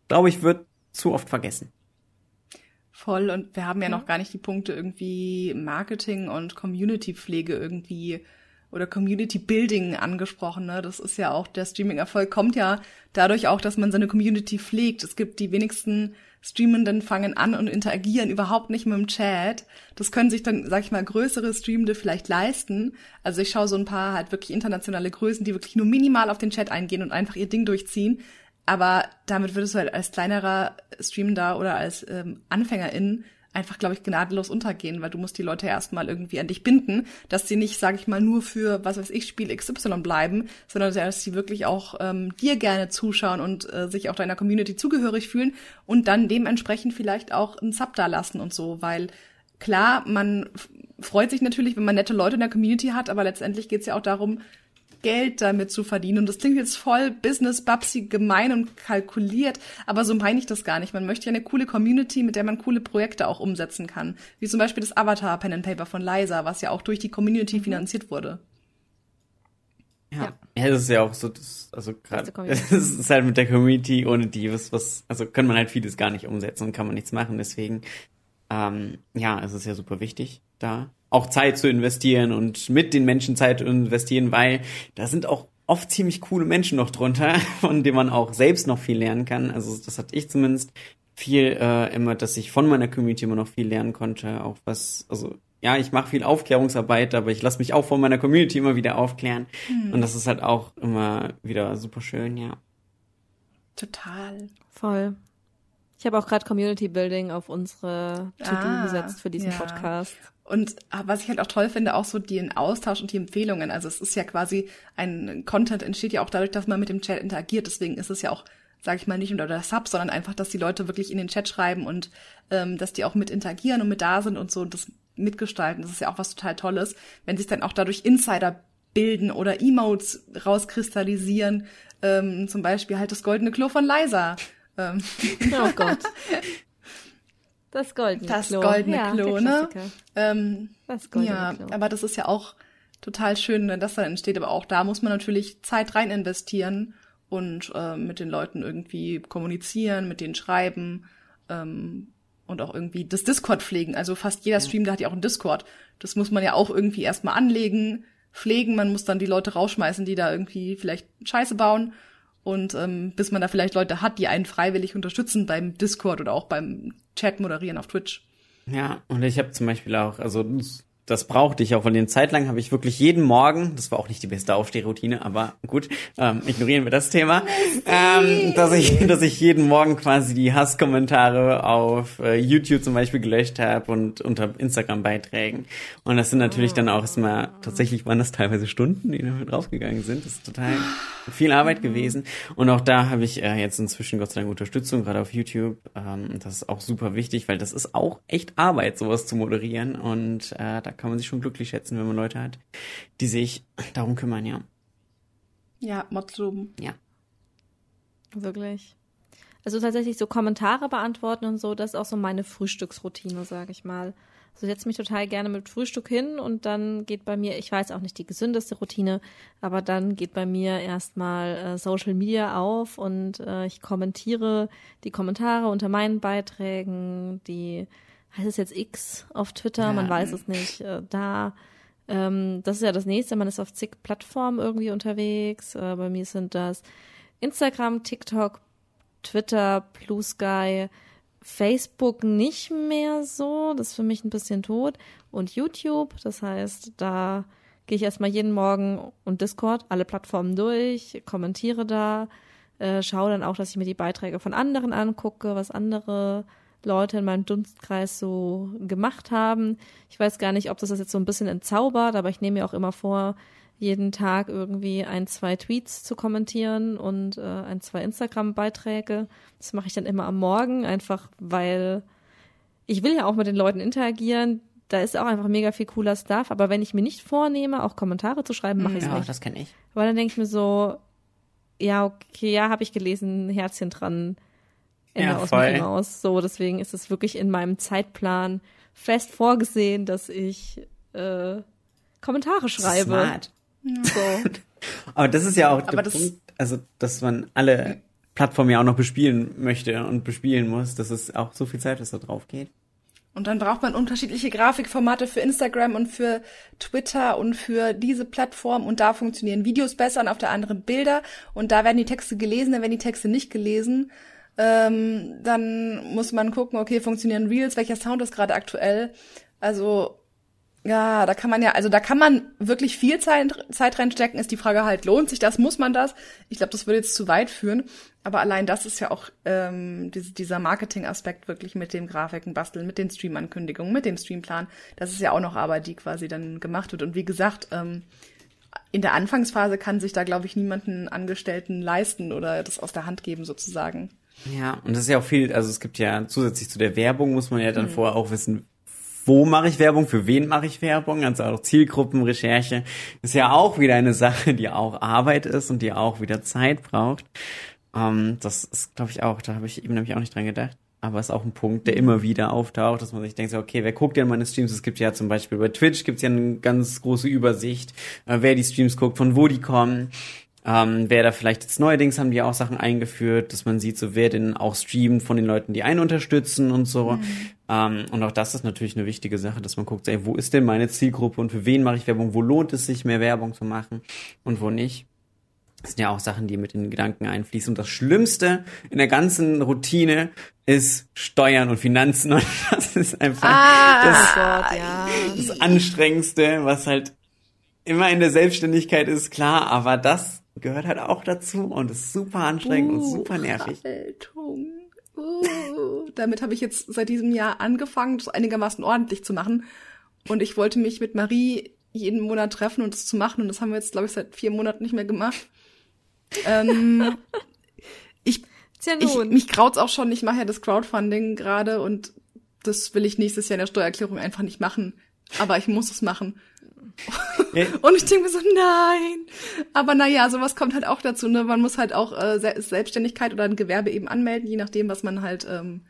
glaube ich, wird zu oft vergessen. Voll. Und wir haben ja noch gar nicht die Punkte irgendwie Marketing und Community-Pflege irgendwie oder Community Building angesprochen. Ne? Das ist ja auch, der Streaming-Erfolg kommt ja dadurch auch, dass man seine Community pflegt. Es gibt die wenigsten Streamenden fangen an und interagieren überhaupt nicht mit dem Chat. Das können sich dann, sag ich mal, größere Streamende vielleicht leisten. Also ich schaue so ein paar halt wirklich internationale Größen, die wirklich nur minimal auf den Chat eingehen und einfach ihr Ding durchziehen. Aber damit würdest du halt als kleinerer Streamender oder als ähm, Anfängerin einfach, glaube ich, gnadenlos untergehen, weil du musst die Leute erstmal irgendwie an dich binden, dass sie nicht, sage ich mal, nur für, was weiß ich, Spiel XY bleiben, sondern dass sie wirklich auch ähm, dir gerne zuschauen und äh, sich auch deiner Community zugehörig fühlen und dann dementsprechend vielleicht auch einen Sub da lassen und so, weil klar, man freut sich natürlich, wenn man nette Leute in der Community hat, aber letztendlich geht's ja auch darum, Geld damit zu verdienen. Und das klingt jetzt voll Business-Babsi gemein und kalkuliert, aber so meine ich das gar nicht. Man möchte ja eine coole Community, mit der man coole Projekte auch umsetzen kann. Wie zum Beispiel das Avatar Pen and Paper von Liza, was ja auch durch die Community mhm. finanziert wurde. Ja. ja, das ist ja auch so, das, also gerade, es (laughs) ist halt mit der Community, ohne die, was, was, also kann man halt vieles gar nicht umsetzen und kann man nichts machen, deswegen, ähm, ja, es ist ja super wichtig, da auch Zeit zu investieren und mit den Menschen Zeit zu investieren, weil da sind auch oft ziemlich coole Menschen noch drunter, (laughs) von denen man auch selbst noch viel lernen kann. Also das hatte ich zumindest viel äh, immer, dass ich von meiner Community immer noch viel lernen konnte, auch was, also ja, ich mache viel Aufklärungsarbeit, aber ich lasse mich auch von meiner Community immer wieder aufklären. Mhm. Und das ist halt auch immer wieder super schön, ja. Total. Voll. Ich habe auch gerade Community Building auf unsere To-Do ah, gesetzt für diesen ja. Podcast. Und was ich halt auch toll finde, auch so den Austausch und die Empfehlungen. Also es ist ja quasi ein Content entsteht ja auch dadurch, dass man mit dem Chat interagiert. Deswegen ist es ja auch, sage ich mal, nicht nur der Sub, sondern einfach, dass die Leute wirklich in den Chat schreiben und ähm, dass die auch mit interagieren und mit da sind und so und das mitgestalten. Das ist ja auch was total Tolles, wenn sich dann auch dadurch Insider bilden oder Emotes rauskristallisieren. Ähm, zum Beispiel halt das goldene Klo von Liza ähm. Oh Gott. (laughs) Das goldene das Klo. Das goldene ja, Klo, ne? Ähm, das goldene ja, Klo. aber das ist ja auch total schön, wenn das dann entsteht. Aber auch da muss man natürlich Zeit rein investieren und äh, mit den Leuten irgendwie kommunizieren, mit denen schreiben ähm, und auch irgendwie das Discord pflegen. Also fast jeder Stream, da hat ja auch einen Discord. Das muss man ja auch irgendwie erstmal anlegen, pflegen. Man muss dann die Leute rausschmeißen, die da irgendwie vielleicht Scheiße bauen und ähm, bis man da vielleicht Leute hat, die einen freiwillig unterstützen beim Discord oder auch beim Chat moderieren auf Twitch. Ja, und ich habe zum Beispiel auch, also das brauchte ich auch. Von den Zeit lang habe ich wirklich jeden Morgen, das war auch nicht die beste Aufstehroutine, aber gut, ähm, ignorieren wir das Thema, ähm, dass ich, (laughs) dass ich jeden Morgen quasi die Hasskommentare auf äh, YouTube zum Beispiel gelöscht habe und unter Instagram-Beiträgen. Und das sind natürlich dann auch erstmal, tatsächlich waren das teilweise Stunden, die damit draufgegangen sind. Das ist total viel Arbeit gewesen. Und auch da habe ich äh, jetzt inzwischen Gott sei Dank Unterstützung, gerade auf YouTube. Ähm, das ist auch super wichtig, weil das ist auch echt Arbeit, sowas zu moderieren. Und äh, da kann man sich schon glücklich schätzen, wenn man Leute hat, die sich darum kümmern, ja. Ja, Motzum. Ja. Wirklich. Also tatsächlich so Kommentare beantworten und so, das ist auch so meine Frühstücksroutine, sage ich mal. Also setze mich total gerne mit Frühstück hin und dann geht bei mir, ich weiß auch nicht die gesündeste Routine, aber dann geht bei mir erstmal äh, Social Media auf und äh, ich kommentiere die Kommentare unter meinen Beiträgen, die heißt es jetzt X auf Twitter, ja. man weiß es nicht, äh, da. Ähm, das ist ja das nächste, man ist auf zig Plattformen irgendwie unterwegs. Äh, bei mir sind das Instagram, TikTok, Twitter, Blue Sky, Facebook nicht mehr so, das ist für mich ein bisschen tot. Und YouTube, das heißt, da gehe ich erstmal jeden Morgen und Discord alle Plattformen durch, kommentiere da, äh, schaue dann auch, dass ich mir die Beiträge von anderen angucke, was andere Leute in meinem Dunstkreis so gemacht haben. Ich weiß gar nicht, ob das das jetzt so ein bisschen entzaubert, aber ich nehme mir auch immer vor, jeden Tag irgendwie ein, zwei Tweets zu kommentieren und äh, ein, zwei Instagram-Beiträge. Das mache ich dann immer am Morgen, einfach weil ich will ja auch mit den Leuten interagieren. Da ist auch einfach mega viel cooler Stuff. Aber wenn ich mir nicht vornehme, auch Kommentare zu schreiben, mache ich es ja, nicht. das kenne ich. Weil dann denke ich mir so, ja, okay, ja, habe ich gelesen, Herzchen dran, Ende ja, aus voll. aus. So, deswegen ist es wirklich in meinem Zeitplan fest vorgesehen, dass ich äh, Kommentare schreibe. Smart. So. (laughs) Aber das ist ja auch Aber der Punkt, also dass man alle Plattformen ja auch noch bespielen möchte und bespielen muss, dass es auch so viel Zeit, was da drauf geht. Und dann braucht man unterschiedliche Grafikformate für Instagram und für Twitter und für diese Plattform und da funktionieren Videos besser und auf der anderen Bilder und da werden die Texte gelesen, dann werden die Texte nicht gelesen. Ähm, dann muss man gucken, okay, funktionieren Reels, welcher Sound ist gerade aktuell. Also ja, da kann man ja, also da kann man wirklich viel Zeit, Zeit reinstecken. Ist die Frage halt, lohnt sich das? Muss man das? Ich glaube, das würde jetzt zu weit führen. Aber allein das ist ja auch ähm, dieser Marketing-Aspekt wirklich mit dem Grafiken basteln, mit den Stream-Ankündigungen, mit dem Streamplan. Das ist ja auch noch Arbeit, die quasi dann gemacht wird. Und wie gesagt, ähm, in der Anfangsphase kann sich da, glaube ich, niemanden Angestellten leisten oder das aus der Hand geben sozusagen. Ja, und das ist ja auch viel, also es gibt ja zusätzlich zu der Werbung muss man ja dann mhm. vorher auch wissen, wo mache ich Werbung, für wen mache ich Werbung, also auch Zielgruppenrecherche ist ja auch wieder eine Sache, die auch Arbeit ist und die auch wieder Zeit braucht. Ähm, das ist, glaube ich, auch, da habe ich eben nämlich auch nicht dran gedacht. Aber ist auch ein Punkt, der immer wieder auftaucht, dass man sich denkt, okay, wer guckt denn meine Streams? Es gibt ja zum Beispiel bei Twitch gibt's ja eine ganz große Übersicht, äh, wer die Streams guckt, von wo die kommen. Ähm, wer da vielleicht jetzt neuerdings haben die auch Sachen eingeführt, dass man sieht, so wer denn auch streamt von den Leuten, die einen unterstützen und so. Mhm. Ähm, und auch das ist natürlich eine wichtige Sache, dass man guckt, ey, wo ist denn meine Zielgruppe und für wen mache ich Werbung? Wo lohnt es sich, mehr Werbung zu machen und wo nicht? Das sind ja auch Sachen, die mit in den Gedanken einfließen. Und das Schlimmste in der ganzen Routine ist Steuern und Finanzen. (laughs) Und das ist einfach ah, das, oh Gott, ja. das Anstrengendste, was halt immer in der Selbstständigkeit ist, klar, aber das gehört halt auch dazu und ist super anstrengend uh, und super nervig. Haltung. Uh, damit habe ich jetzt seit diesem Jahr angefangen, das einigermaßen ordentlich zu machen. Und ich wollte mich mit Marie jeden Monat treffen und das zu machen. Und das haben wir jetzt, glaube ich, seit vier Monaten nicht mehr gemacht. Ähm, (laughs) ich, ja ich, mich graut's auch schon. Ich mache ja das Crowdfunding gerade und das will ich nächstes Jahr in der Steuererklärung einfach nicht machen. Aber ich muss es machen. (laughs) und ich denke mir so, nein. Aber naja, sowas kommt halt auch dazu. Ne? Man muss halt auch äh, Selbstständigkeit oder ein Gewerbe eben anmelden, je nachdem, was man halt ähm,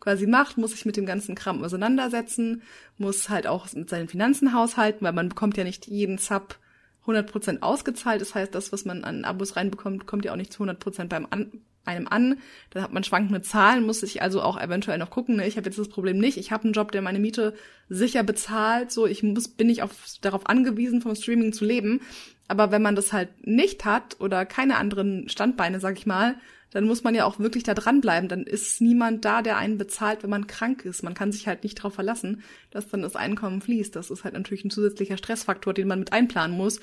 quasi macht, muss sich mit dem ganzen Kram auseinandersetzen, muss halt auch mit seinen Finanzen haushalten, weil man bekommt ja nicht jeden Sub 100% ausgezahlt. Das heißt, das, was man an Abos reinbekommt, kommt ja auch nicht zu 100% beim an einem an. Da hat man schwankende Zahlen, muss ich also auch eventuell noch gucken. Ne? Ich habe jetzt das Problem nicht. Ich habe einen Job, der meine Miete sicher bezahlt. So, ich muss, bin nicht auf, darauf angewiesen, vom Streaming zu leben. Aber wenn man das halt nicht hat oder keine anderen Standbeine, sag ich mal, dann muss man ja auch wirklich da dranbleiben. Dann ist niemand da, der einen bezahlt, wenn man krank ist. Man kann sich halt nicht darauf verlassen, dass dann das Einkommen fließt. Das ist halt natürlich ein zusätzlicher Stressfaktor, den man mit einplanen muss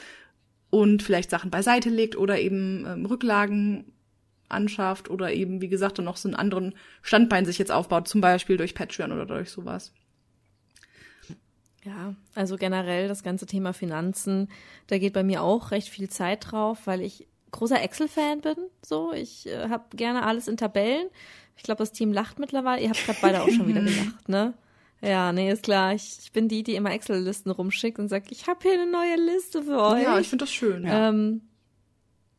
und vielleicht Sachen beiseite legt oder eben ähm, Rücklagen anschafft oder eben, wie gesagt, dann noch so einen anderen Standbein sich jetzt aufbaut, zum Beispiel durch Patreon oder durch sowas. Ja, also generell das ganze Thema Finanzen, da geht bei mir auch recht viel Zeit drauf, weil ich großer Excel-Fan bin. So, ich äh, habe gerne alles in Tabellen. Ich glaube, das Team lacht mittlerweile. Ihr habt gerade beide auch schon wieder (laughs) gelacht, ne? Ja, nee, ist klar. Ich, ich bin die, die immer Excel-Listen rumschickt und sagt, ich habe hier eine neue Liste für euch. Ja, ich finde das schön. Ja, ähm,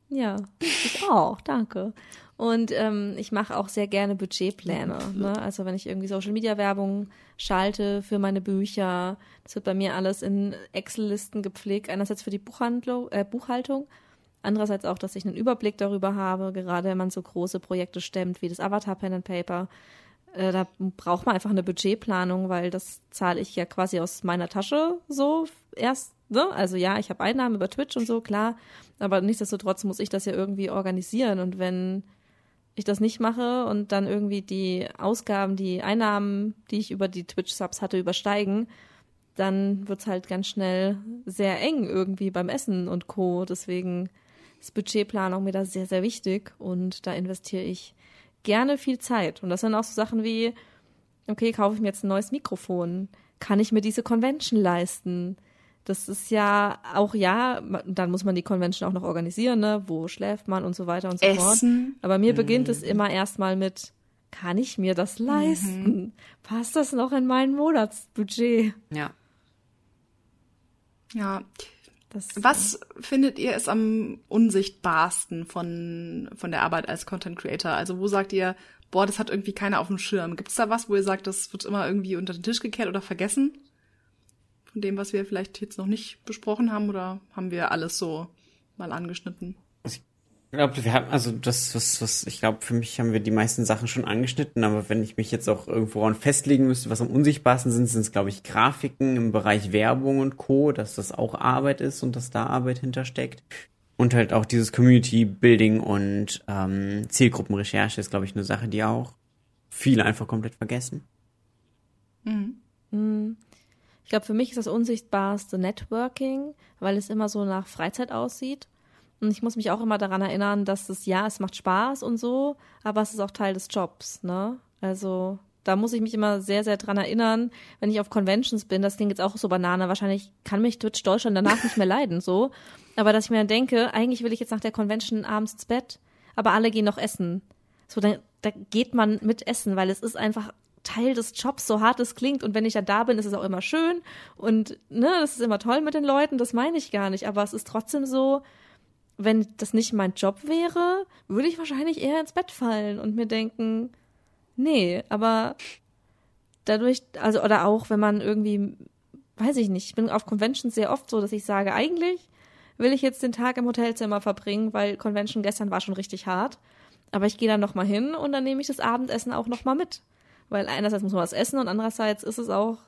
ja ich auch, danke. Und ähm, ich mache auch sehr gerne Budgetpläne. Ne? Also wenn ich irgendwie Social Media Werbung schalte für meine Bücher, das wird bei mir alles in Excel-Listen gepflegt. Einerseits für die Buchhandlung, äh, Buchhaltung, andererseits auch, dass ich einen Überblick darüber habe, gerade wenn man so große Projekte stemmt wie das Avatar Pen and Paper. Äh, da braucht man einfach eine Budgetplanung, weil das zahle ich ja quasi aus meiner Tasche so erst. Ne? Also ja, ich habe Einnahmen über Twitch und so, klar. Aber nichtsdestotrotz muss ich das ja irgendwie organisieren. Und wenn ich das nicht mache und dann irgendwie die Ausgaben, die Einnahmen, die ich über die Twitch-Subs hatte, übersteigen, dann wird's halt ganz schnell sehr eng irgendwie beim Essen und Co. Deswegen ist Budgetplanung mir da sehr, sehr wichtig und da investiere ich gerne viel Zeit. Und das sind auch so Sachen wie, okay, kaufe ich mir jetzt ein neues Mikrofon? Kann ich mir diese Convention leisten? Das ist ja auch ja, dann muss man die Convention auch noch organisieren, ne? Wo schläft man und so weiter und so Essen. fort. Aber mir mhm. beginnt es immer erstmal mit, kann ich mir das leisten? Mhm. Passt das noch in mein Monatsbudget? Ja. Ja. Das, Was findet ihr ist am unsichtbarsten von, von der Arbeit als Content Creator? Also wo sagt ihr, boah, das hat irgendwie keiner auf dem Schirm? Gibt es da was, wo ihr sagt, das wird immer irgendwie unter den Tisch gekehrt oder vergessen? von dem, was wir vielleicht jetzt noch nicht besprochen haben, oder haben wir alles so mal angeschnitten? Ich glaube, wir haben, also das, was, was, ich glaube, für mich haben wir die meisten Sachen schon angeschnitten, aber wenn ich mich jetzt auch irgendwo ran festlegen müsste, was am unsichtbarsten sind, sind es, glaube ich, Grafiken im Bereich Werbung und Co., dass das auch Arbeit ist und dass da Arbeit hintersteckt. Und halt auch dieses Community Building und ähm, Zielgruppenrecherche ist, glaube ich, eine Sache, die auch viele einfach komplett vergessen. Mhm. Mhm. Ich glaube, für mich ist das unsichtbarste Networking, weil es immer so nach Freizeit aussieht. Und ich muss mich auch immer daran erinnern, dass es, ja, es macht Spaß und so, aber es ist auch Teil des Jobs, ne? Also, da muss ich mich immer sehr, sehr dran erinnern, wenn ich auf Conventions bin, das klingt jetzt auch so Banane, wahrscheinlich kann mich Twitch Deutschland danach nicht mehr leiden, so. Aber dass ich mir dann denke, eigentlich will ich jetzt nach der Convention abends ins Bett, aber alle gehen noch essen. So, dann, da geht man mit essen, weil es ist einfach Teil des Jobs, so hart es klingt. Und wenn ich dann da bin, ist es auch immer schön. Und ne, das ist immer toll mit den Leuten, das meine ich gar nicht. Aber es ist trotzdem so, wenn das nicht mein Job wäre, würde ich wahrscheinlich eher ins Bett fallen und mir denken, nee, aber dadurch, also, oder auch, wenn man irgendwie, weiß ich nicht, ich bin auf Conventions sehr oft so, dass ich sage, eigentlich will ich jetzt den Tag im Hotelzimmer verbringen, weil Convention gestern war schon richtig hart. Aber ich gehe dann nochmal hin und dann nehme ich das Abendessen auch nochmal mit. Weil einerseits muss man was essen und andererseits ist es auch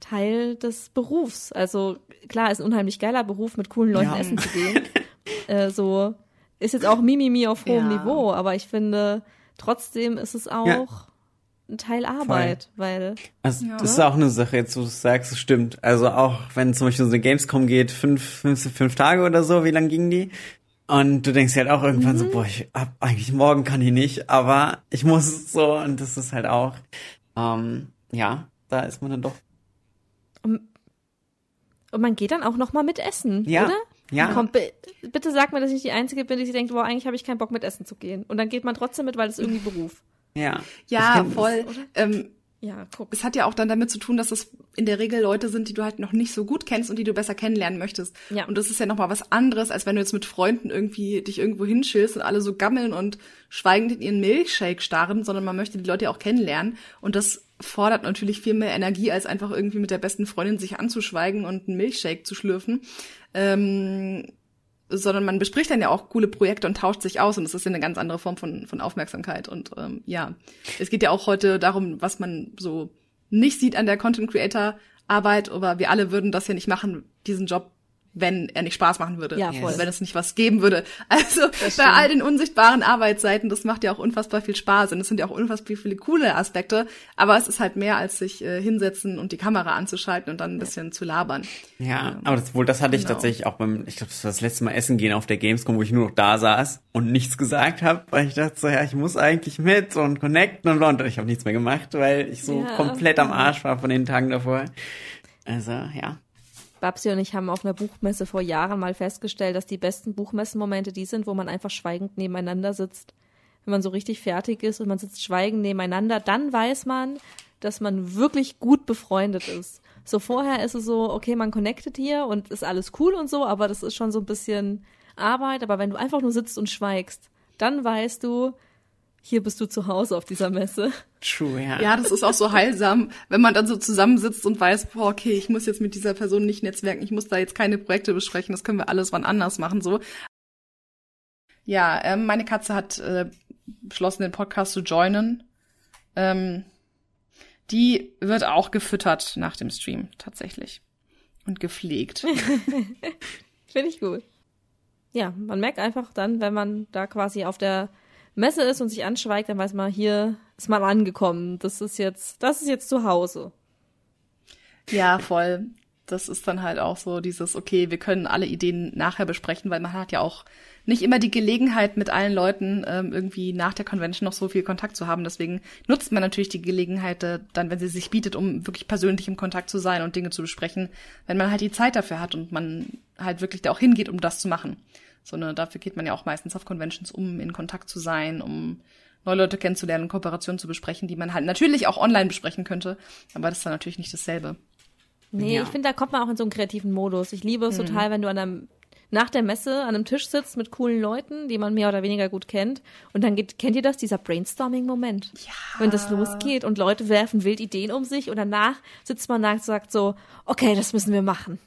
Teil des Berufs. Also klar, ist ein unheimlich geiler Beruf, mit coolen Leuten ja. essen zu gehen. (laughs) (laughs) äh, so ist jetzt auch Mimimi auf hohem ja. Niveau, aber ich finde, trotzdem ist es auch ja. ein Teil Arbeit, Voll. weil. Also, das ist auch eine Sache, jetzt wo du sagst, es stimmt. Also auch wenn zum Beispiel so eine Gamescom geht, fünf, fünf, fünf Tage oder so, wie lang ging die? Und du denkst halt auch irgendwann mhm. so, boah, ich hab eigentlich morgen kann ich nicht, aber ich muss so und das ist halt auch, ähm, ja, da ist man dann doch. Und, und man geht dann auch noch mal mit essen, ja. oder? Ja. Komm, bitte sag mir, dass ich die Einzige bin, die sich denkt, boah, eigentlich habe ich keinen Bock mit Essen zu gehen. Und dann geht man trotzdem mit, weil es irgendwie Beruf. Ja. Ja, voll. Ähm, ja, guck. Es hat ja auch dann damit zu tun, dass es in der Regel Leute sind, die du halt noch nicht so gut kennst und die du besser kennenlernen möchtest. Ja. Und das ist ja nochmal was anderes, als wenn du jetzt mit Freunden irgendwie dich irgendwo hinschillst und alle so gammeln und schweigend in ihren Milchshake starren, sondern man möchte die Leute ja auch kennenlernen. Und das fordert natürlich viel mehr Energie, als einfach irgendwie mit der besten Freundin sich anzuschweigen und einen Milchshake zu schlürfen. Ähm, sondern man bespricht dann ja auch coole Projekte und tauscht sich aus und das ist ja eine ganz andere Form von, von Aufmerksamkeit. Und ähm, ja, es geht ja auch heute darum, was man so nicht sieht an der Content Creator Arbeit, aber wir alle würden das ja nicht machen, diesen Job, wenn er nicht Spaß machen würde. Ja, voll. Wenn es nicht was geben würde. (laughs) Also bei all den unsichtbaren Arbeitsseiten, das macht ja auch unfassbar viel Spaß und es sind ja auch unfassbar viele coole Aspekte, aber es ist halt mehr als sich äh, hinsetzen und die Kamera anzuschalten und dann ein bisschen zu labern. Ja, aber das, wohl, das hatte ich genau. tatsächlich auch beim, ich glaube, das war das letzte Mal essen gehen auf der Gamescom, wo ich nur noch da saß und nichts gesagt habe, weil ich dachte so, ja, ich muss eigentlich mit und connecten und, und ich habe nichts mehr gemacht, weil ich so ja. komplett am Arsch war von den Tagen davor. Also, ja. Babsi und ich haben auf einer Buchmesse vor Jahren mal festgestellt, dass die besten Buchmessenmomente die sind, wo man einfach schweigend nebeneinander sitzt. Wenn man so richtig fertig ist und man sitzt schweigend nebeneinander, dann weiß man, dass man wirklich gut befreundet ist. So vorher ist es so, okay, man connectet hier und ist alles cool und so, aber das ist schon so ein bisschen Arbeit. Aber wenn du einfach nur sitzt und schweigst, dann weißt du, hier bist du zu Hause auf dieser Messe. True, ja. Ja, das ist auch so heilsam, wenn man dann so zusammensitzt und weiß, boah, okay, ich muss jetzt mit dieser Person nicht netzwerken, ich muss da jetzt keine Projekte besprechen, das können wir alles wann anders machen, so. Ja, ähm, meine Katze hat äh, beschlossen, den Podcast zu joinen. Ähm, die wird auch gefüttert nach dem Stream, tatsächlich. Und gepflegt. (laughs) Finde ich gut. Ja, man merkt einfach dann, wenn man da quasi auf der Messe ist und sich anschweigt, dann weiß man, hier ist mal angekommen. Das ist jetzt, das ist jetzt zu Hause. Ja, voll. Das ist dann halt auch so dieses, okay, wir können alle Ideen nachher besprechen, weil man hat ja auch nicht immer die Gelegenheit, mit allen Leuten ähm, irgendwie nach der Convention noch so viel Kontakt zu haben. Deswegen nutzt man natürlich die Gelegenheit äh, dann, wenn sie sich bietet, um wirklich persönlich im Kontakt zu sein und Dinge zu besprechen, wenn man halt die Zeit dafür hat und man halt wirklich da auch hingeht, um das zu machen sondern dafür geht man ja auch meistens auf Conventions, um in Kontakt zu sein, um neue Leute kennenzulernen, Kooperationen zu besprechen, die man halt natürlich auch online besprechen könnte, aber das ist dann natürlich nicht dasselbe. Nee, ja. ich finde, da kommt man auch in so einen kreativen Modus. Ich liebe es mhm. total, wenn du an einem nach der Messe an einem Tisch sitzt mit coolen Leuten, die man mehr oder weniger gut kennt. Und dann geht, kennt ihr das, dieser Brainstorming-Moment? Ja. Wenn das losgeht und Leute werfen wild Ideen um sich und danach sitzt man da und sagt so, okay, das müssen wir machen.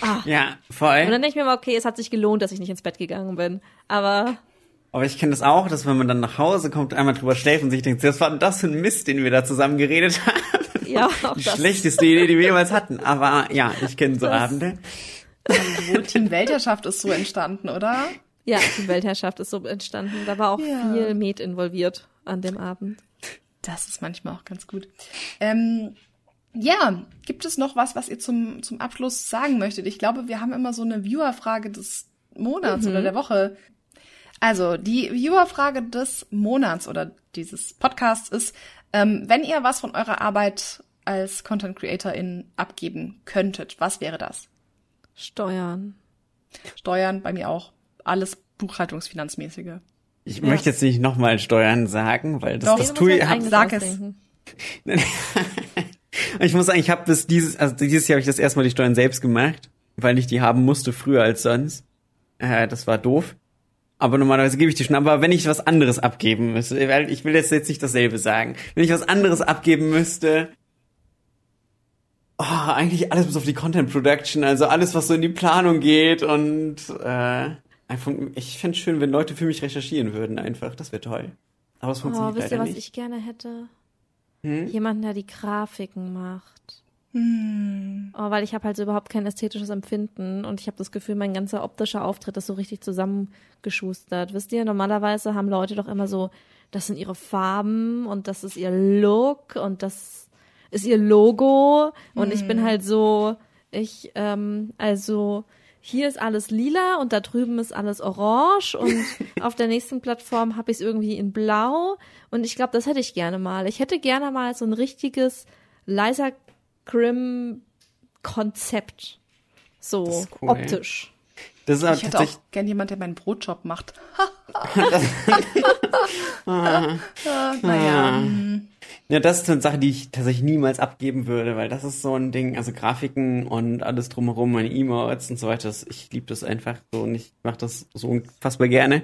Ah. Ja, voll. Und dann denke ich mir mal, okay, es hat sich gelohnt, dass ich nicht ins Bett gegangen bin. Aber. Aber ich kenne das auch, dass wenn man dann nach Hause kommt, einmal drüber schläft und sich denkt, was war denn das für ein Mist, den wir da zusammen geredet haben? Ja, auch die das. schlechteste Idee, die wir jemals hatten. Aber ja, ich kenne so das. Abende. Ähm, Team Weltherrschaft ist so entstanden, oder? Ja, Team Weltherrschaft ist so entstanden. Da war auch ja. viel Met involviert an dem Abend. Das ist manchmal auch ganz gut. Ähm, ja, gibt es noch was, was ihr zum, zum Abschluss sagen möchtet? Ich glaube, wir haben immer so eine Viewerfrage des Monats mhm. oder der Woche. Also, die Viewerfrage des Monats oder dieses Podcasts ist, ähm, wenn ihr was von eurer Arbeit als Content Creatorin abgeben könntet, was wäre das? Steuern. Steuern, bei mir auch. Alles Buchhaltungsfinanzmäßige. Ich ja. möchte jetzt nicht nochmal Steuern sagen, weil das, Doch, das tue ich. Sag es. (laughs) (laughs) Ich muss sagen, ich habe bis dieses, also dieses Jahr habe ich das erstmal die Steuern selbst gemacht, weil ich die haben musste früher als sonst. Äh, das war doof. Aber normalerweise gebe ich die schon. Aber wenn ich was anderes abgeben müsste, weil ich will jetzt, jetzt nicht dasselbe sagen. Wenn ich was anderes abgeben müsste, oh, eigentlich alles bis auf die Content Production, also alles, was so in die Planung geht und äh, einfach, ich fände schön, wenn Leute für mich recherchieren würden einfach. Das wäre toll. Aber es funktioniert oh, wisst ihr, was nicht. ich gerne hätte? Hm? Jemanden, der die Grafiken macht. Hm. Oh, weil ich habe halt so überhaupt kein ästhetisches Empfinden und ich habe das Gefühl, mein ganzer optischer Auftritt ist so richtig zusammengeschustert. Wisst ihr, normalerweise haben Leute doch immer so, das sind ihre Farben und das ist ihr Look und das ist ihr Logo und hm. ich bin hm. halt so, ich, ähm, also hier ist alles lila und da drüben ist alles orange und (laughs) auf der nächsten Plattform habe ich es irgendwie in blau und ich glaube, das hätte ich gerne mal. Ich hätte gerne mal so ein richtiges Liza Grim Konzept. So cool. optisch. Das ist ich hätte auch gern jemand, der meinen Brotjob macht. (laughs) (laughs) ah. naja. Hm. Ja, das ist eine Sache, die ich tatsächlich niemals abgeben würde, weil das ist so ein Ding, also Grafiken und alles drumherum, meine E-Mails und so weiter, ich liebe das einfach so und ich mache das so unfassbar gerne.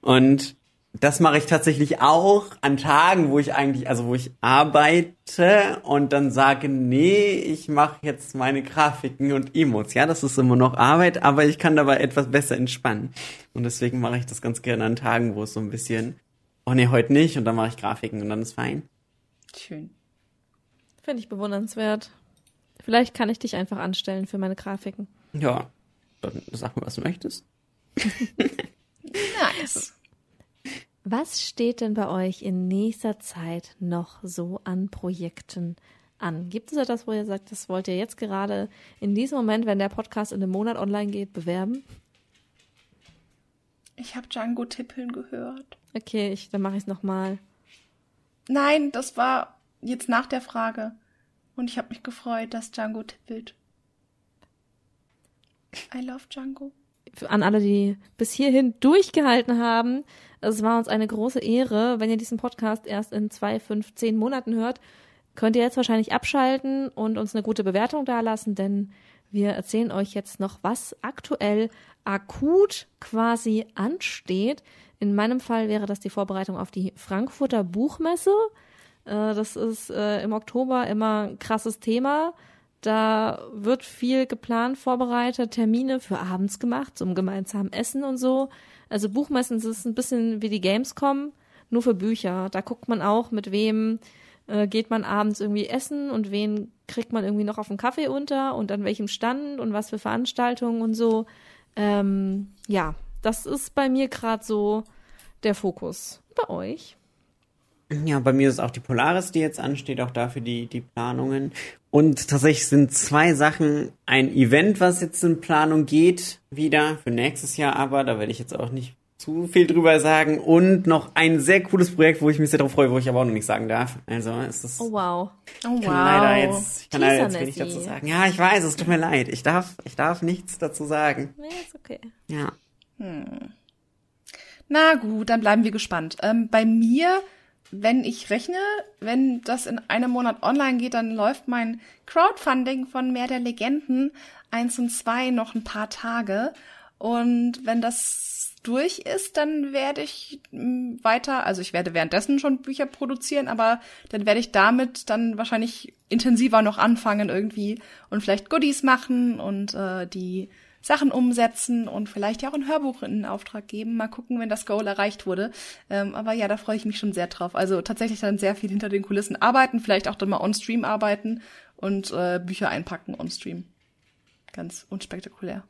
Und das mache ich tatsächlich auch an Tagen, wo ich eigentlich, also wo ich arbeite und dann sage, nee, ich mache jetzt meine Grafiken und Emotes. Ja, das ist immer noch Arbeit, aber ich kann dabei etwas besser entspannen. Und deswegen mache ich das ganz gerne an Tagen, wo es so ein bisschen, oh nee, heute nicht und dann mache ich Grafiken und dann ist fein. Schön. Finde ich bewundernswert. Vielleicht kann ich dich einfach anstellen für meine Grafiken. Ja. dann sag mir, was du möchtest. (laughs) nice. Was steht denn bei euch in nächster Zeit noch so an Projekten an? Gibt es etwas, wo ihr sagt, das wollt ihr jetzt gerade in diesem Moment, wenn der Podcast in einem Monat online geht, bewerben? Ich habe Django tippeln gehört. Okay, ich, dann mache ich es nochmal. Nein, das war jetzt nach der Frage. Und ich habe mich gefreut, dass Django tippelt. I love Django. An alle, die bis hierhin durchgehalten haben, es war uns eine große Ehre. Wenn ihr diesen Podcast erst in zwei, fünf, zehn Monaten hört, könnt ihr jetzt wahrscheinlich abschalten und uns eine gute Bewertung dalassen, denn wir erzählen euch jetzt noch, was aktuell akut quasi ansteht. In meinem Fall wäre das die Vorbereitung auf die Frankfurter Buchmesse. Äh, das ist äh, im Oktober immer ein krasses Thema. Da wird viel geplant, vorbereitet, Termine für abends gemacht, zum gemeinsamen Essen und so. Also Buchmessen ist ein bisschen wie die Gamescom, nur für Bücher. Da guckt man auch, mit wem äh, geht man abends irgendwie essen und wen kriegt man irgendwie noch auf dem Kaffee unter und an welchem Stand und was für Veranstaltungen und so. Ähm, ja, das ist bei mir gerade so der Fokus. Bei euch? Ja, bei mir ist auch die Polaris, die jetzt ansteht, auch dafür die, die Planungen. Und tatsächlich sind zwei Sachen. Ein Event, was jetzt in Planung geht, wieder für nächstes Jahr, aber da werde ich jetzt auch nicht zu viel drüber sagen. Und noch ein sehr cooles Projekt, wo ich mich sehr darauf freue, wo ich aber auch noch nicht sagen darf. Also es ist. Oh wow. Oh ich kann wow. leider jetzt, ich kann leider jetzt wenig dazu sagen. Ja, ich weiß, es tut mir leid. Ich darf, ich darf nichts dazu sagen. Nee, ist okay. Ja. Na gut, dann bleiben wir gespannt. Ähm, bei mir, wenn ich rechne, wenn das in einem Monat online geht, dann läuft mein Crowdfunding von Meer der Legenden 1 und 2 noch ein paar Tage. Und wenn das durch ist, dann werde ich mm, weiter, also ich werde währenddessen schon Bücher produzieren, aber dann werde ich damit dann wahrscheinlich intensiver noch anfangen irgendwie und vielleicht Goodies machen und äh, die Sachen umsetzen und vielleicht ja auch ein Hörbuch in Auftrag geben. Mal gucken, wenn das Goal erreicht wurde. Ähm, aber ja, da freue ich mich schon sehr drauf. Also tatsächlich dann sehr viel hinter den Kulissen arbeiten, vielleicht auch dann mal on-stream arbeiten und äh, Bücher einpacken on-stream. Ganz unspektakulär.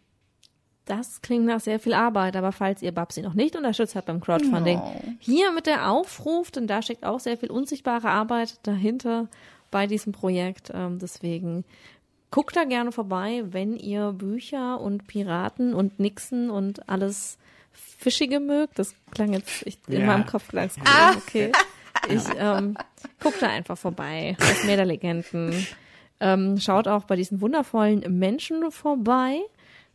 Das klingt nach sehr viel Arbeit, aber falls ihr Babsi noch nicht unterstützt habt beim Crowdfunding, No. hier mit der Aufruf, denn da steckt auch sehr viel unsichtbare Arbeit dahinter bei diesem Projekt. Ähm, deswegen guckt da gerne vorbei, wenn ihr Bücher und Piraten und Nixon und alles Fischige mögt. Das klang jetzt, ich, in Ja. meinem Kopf klang es gut. Okay. Ich ähm, guck da einfach vorbei. Das Meer der Legenden. Ähm, schaut auch bei diesen wundervollen Menschen vorbei,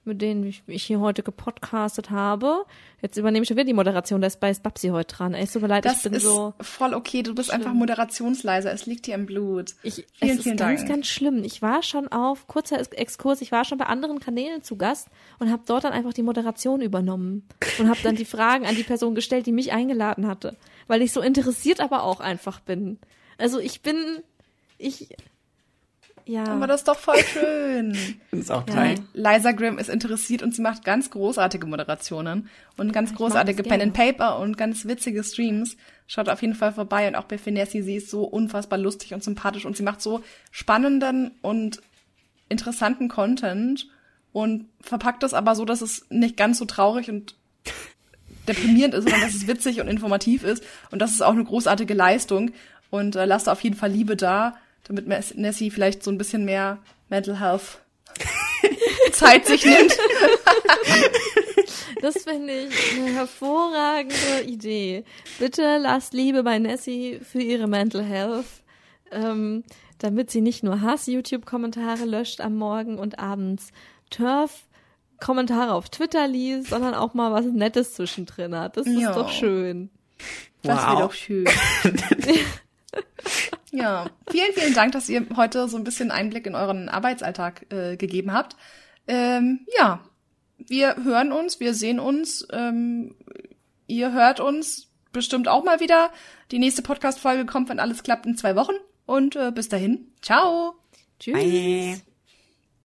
mit denen ich, ich hier heute gepodcastet habe. Jetzt übernehme ich schon wieder die Moderation, da ist bei Babsi heute dran. Ey, es tut mir leid, Das ich bin ist so. voll okay. Du bist einfach moderationsleiser. Es liegt dir im Blut. Ich, vielen, es ist vielen ganz, Dank. ganz schlimm. Ich war schon auf, kurzer Ex- Exkurs, ich war schon bei anderen Kanälen zu Gast und habe dort dann einfach die Moderation übernommen und habe dann die Fragen an die Person gestellt, die mich eingeladen hatte, weil ich so interessiert aber auch einfach bin. Also ich bin, ich, ja. Aber das ist doch voll (laughs) schön. Ist auch Ja. Teil. Liza Grimm ist interessiert und sie macht ganz großartige Moderationen und ganz mag großartige Pen and Paper und ganz witzige Streams. Schaut auf jeden Fall vorbei und auch bei Finessi, sie ist so unfassbar lustig und sympathisch und sie macht so spannenden und interessanten Content und verpackt das aber so, dass es nicht ganz so traurig und deprimierend ist, sondern dass es witzig und informativ ist und das ist auch eine großartige Leistung und äh, lasst auf jeden Fall Liebe da, damit Nessie vielleicht so ein bisschen mehr Mental Health (laughs) Zeit sich nimmt. (laughs) Das finde ich eine hervorragende Idee. Bitte lasst Liebe bei Nessie für ihre Mental Health, ähm, damit sie nicht nur Hass-YouTube-Kommentare löscht am Morgen und abends Turf Kommentare auf Twitter liest, sondern auch mal was Nettes zwischendrin hat. Das ist Ja. doch schön. Das Wow. wäre doch schön. (laughs) ja, vielen, vielen Dank, dass ihr heute so ein bisschen Einblick in euren Arbeitsalltag äh, gegeben habt. Ähm, ja, wir hören uns, wir sehen uns. Ähm, ihr hört uns bestimmt auch mal wieder. Die nächste Podcast-Folge kommt, wenn alles klappt, in zwei Wochen. Und äh, bis dahin, ciao. Tschüss. Bye.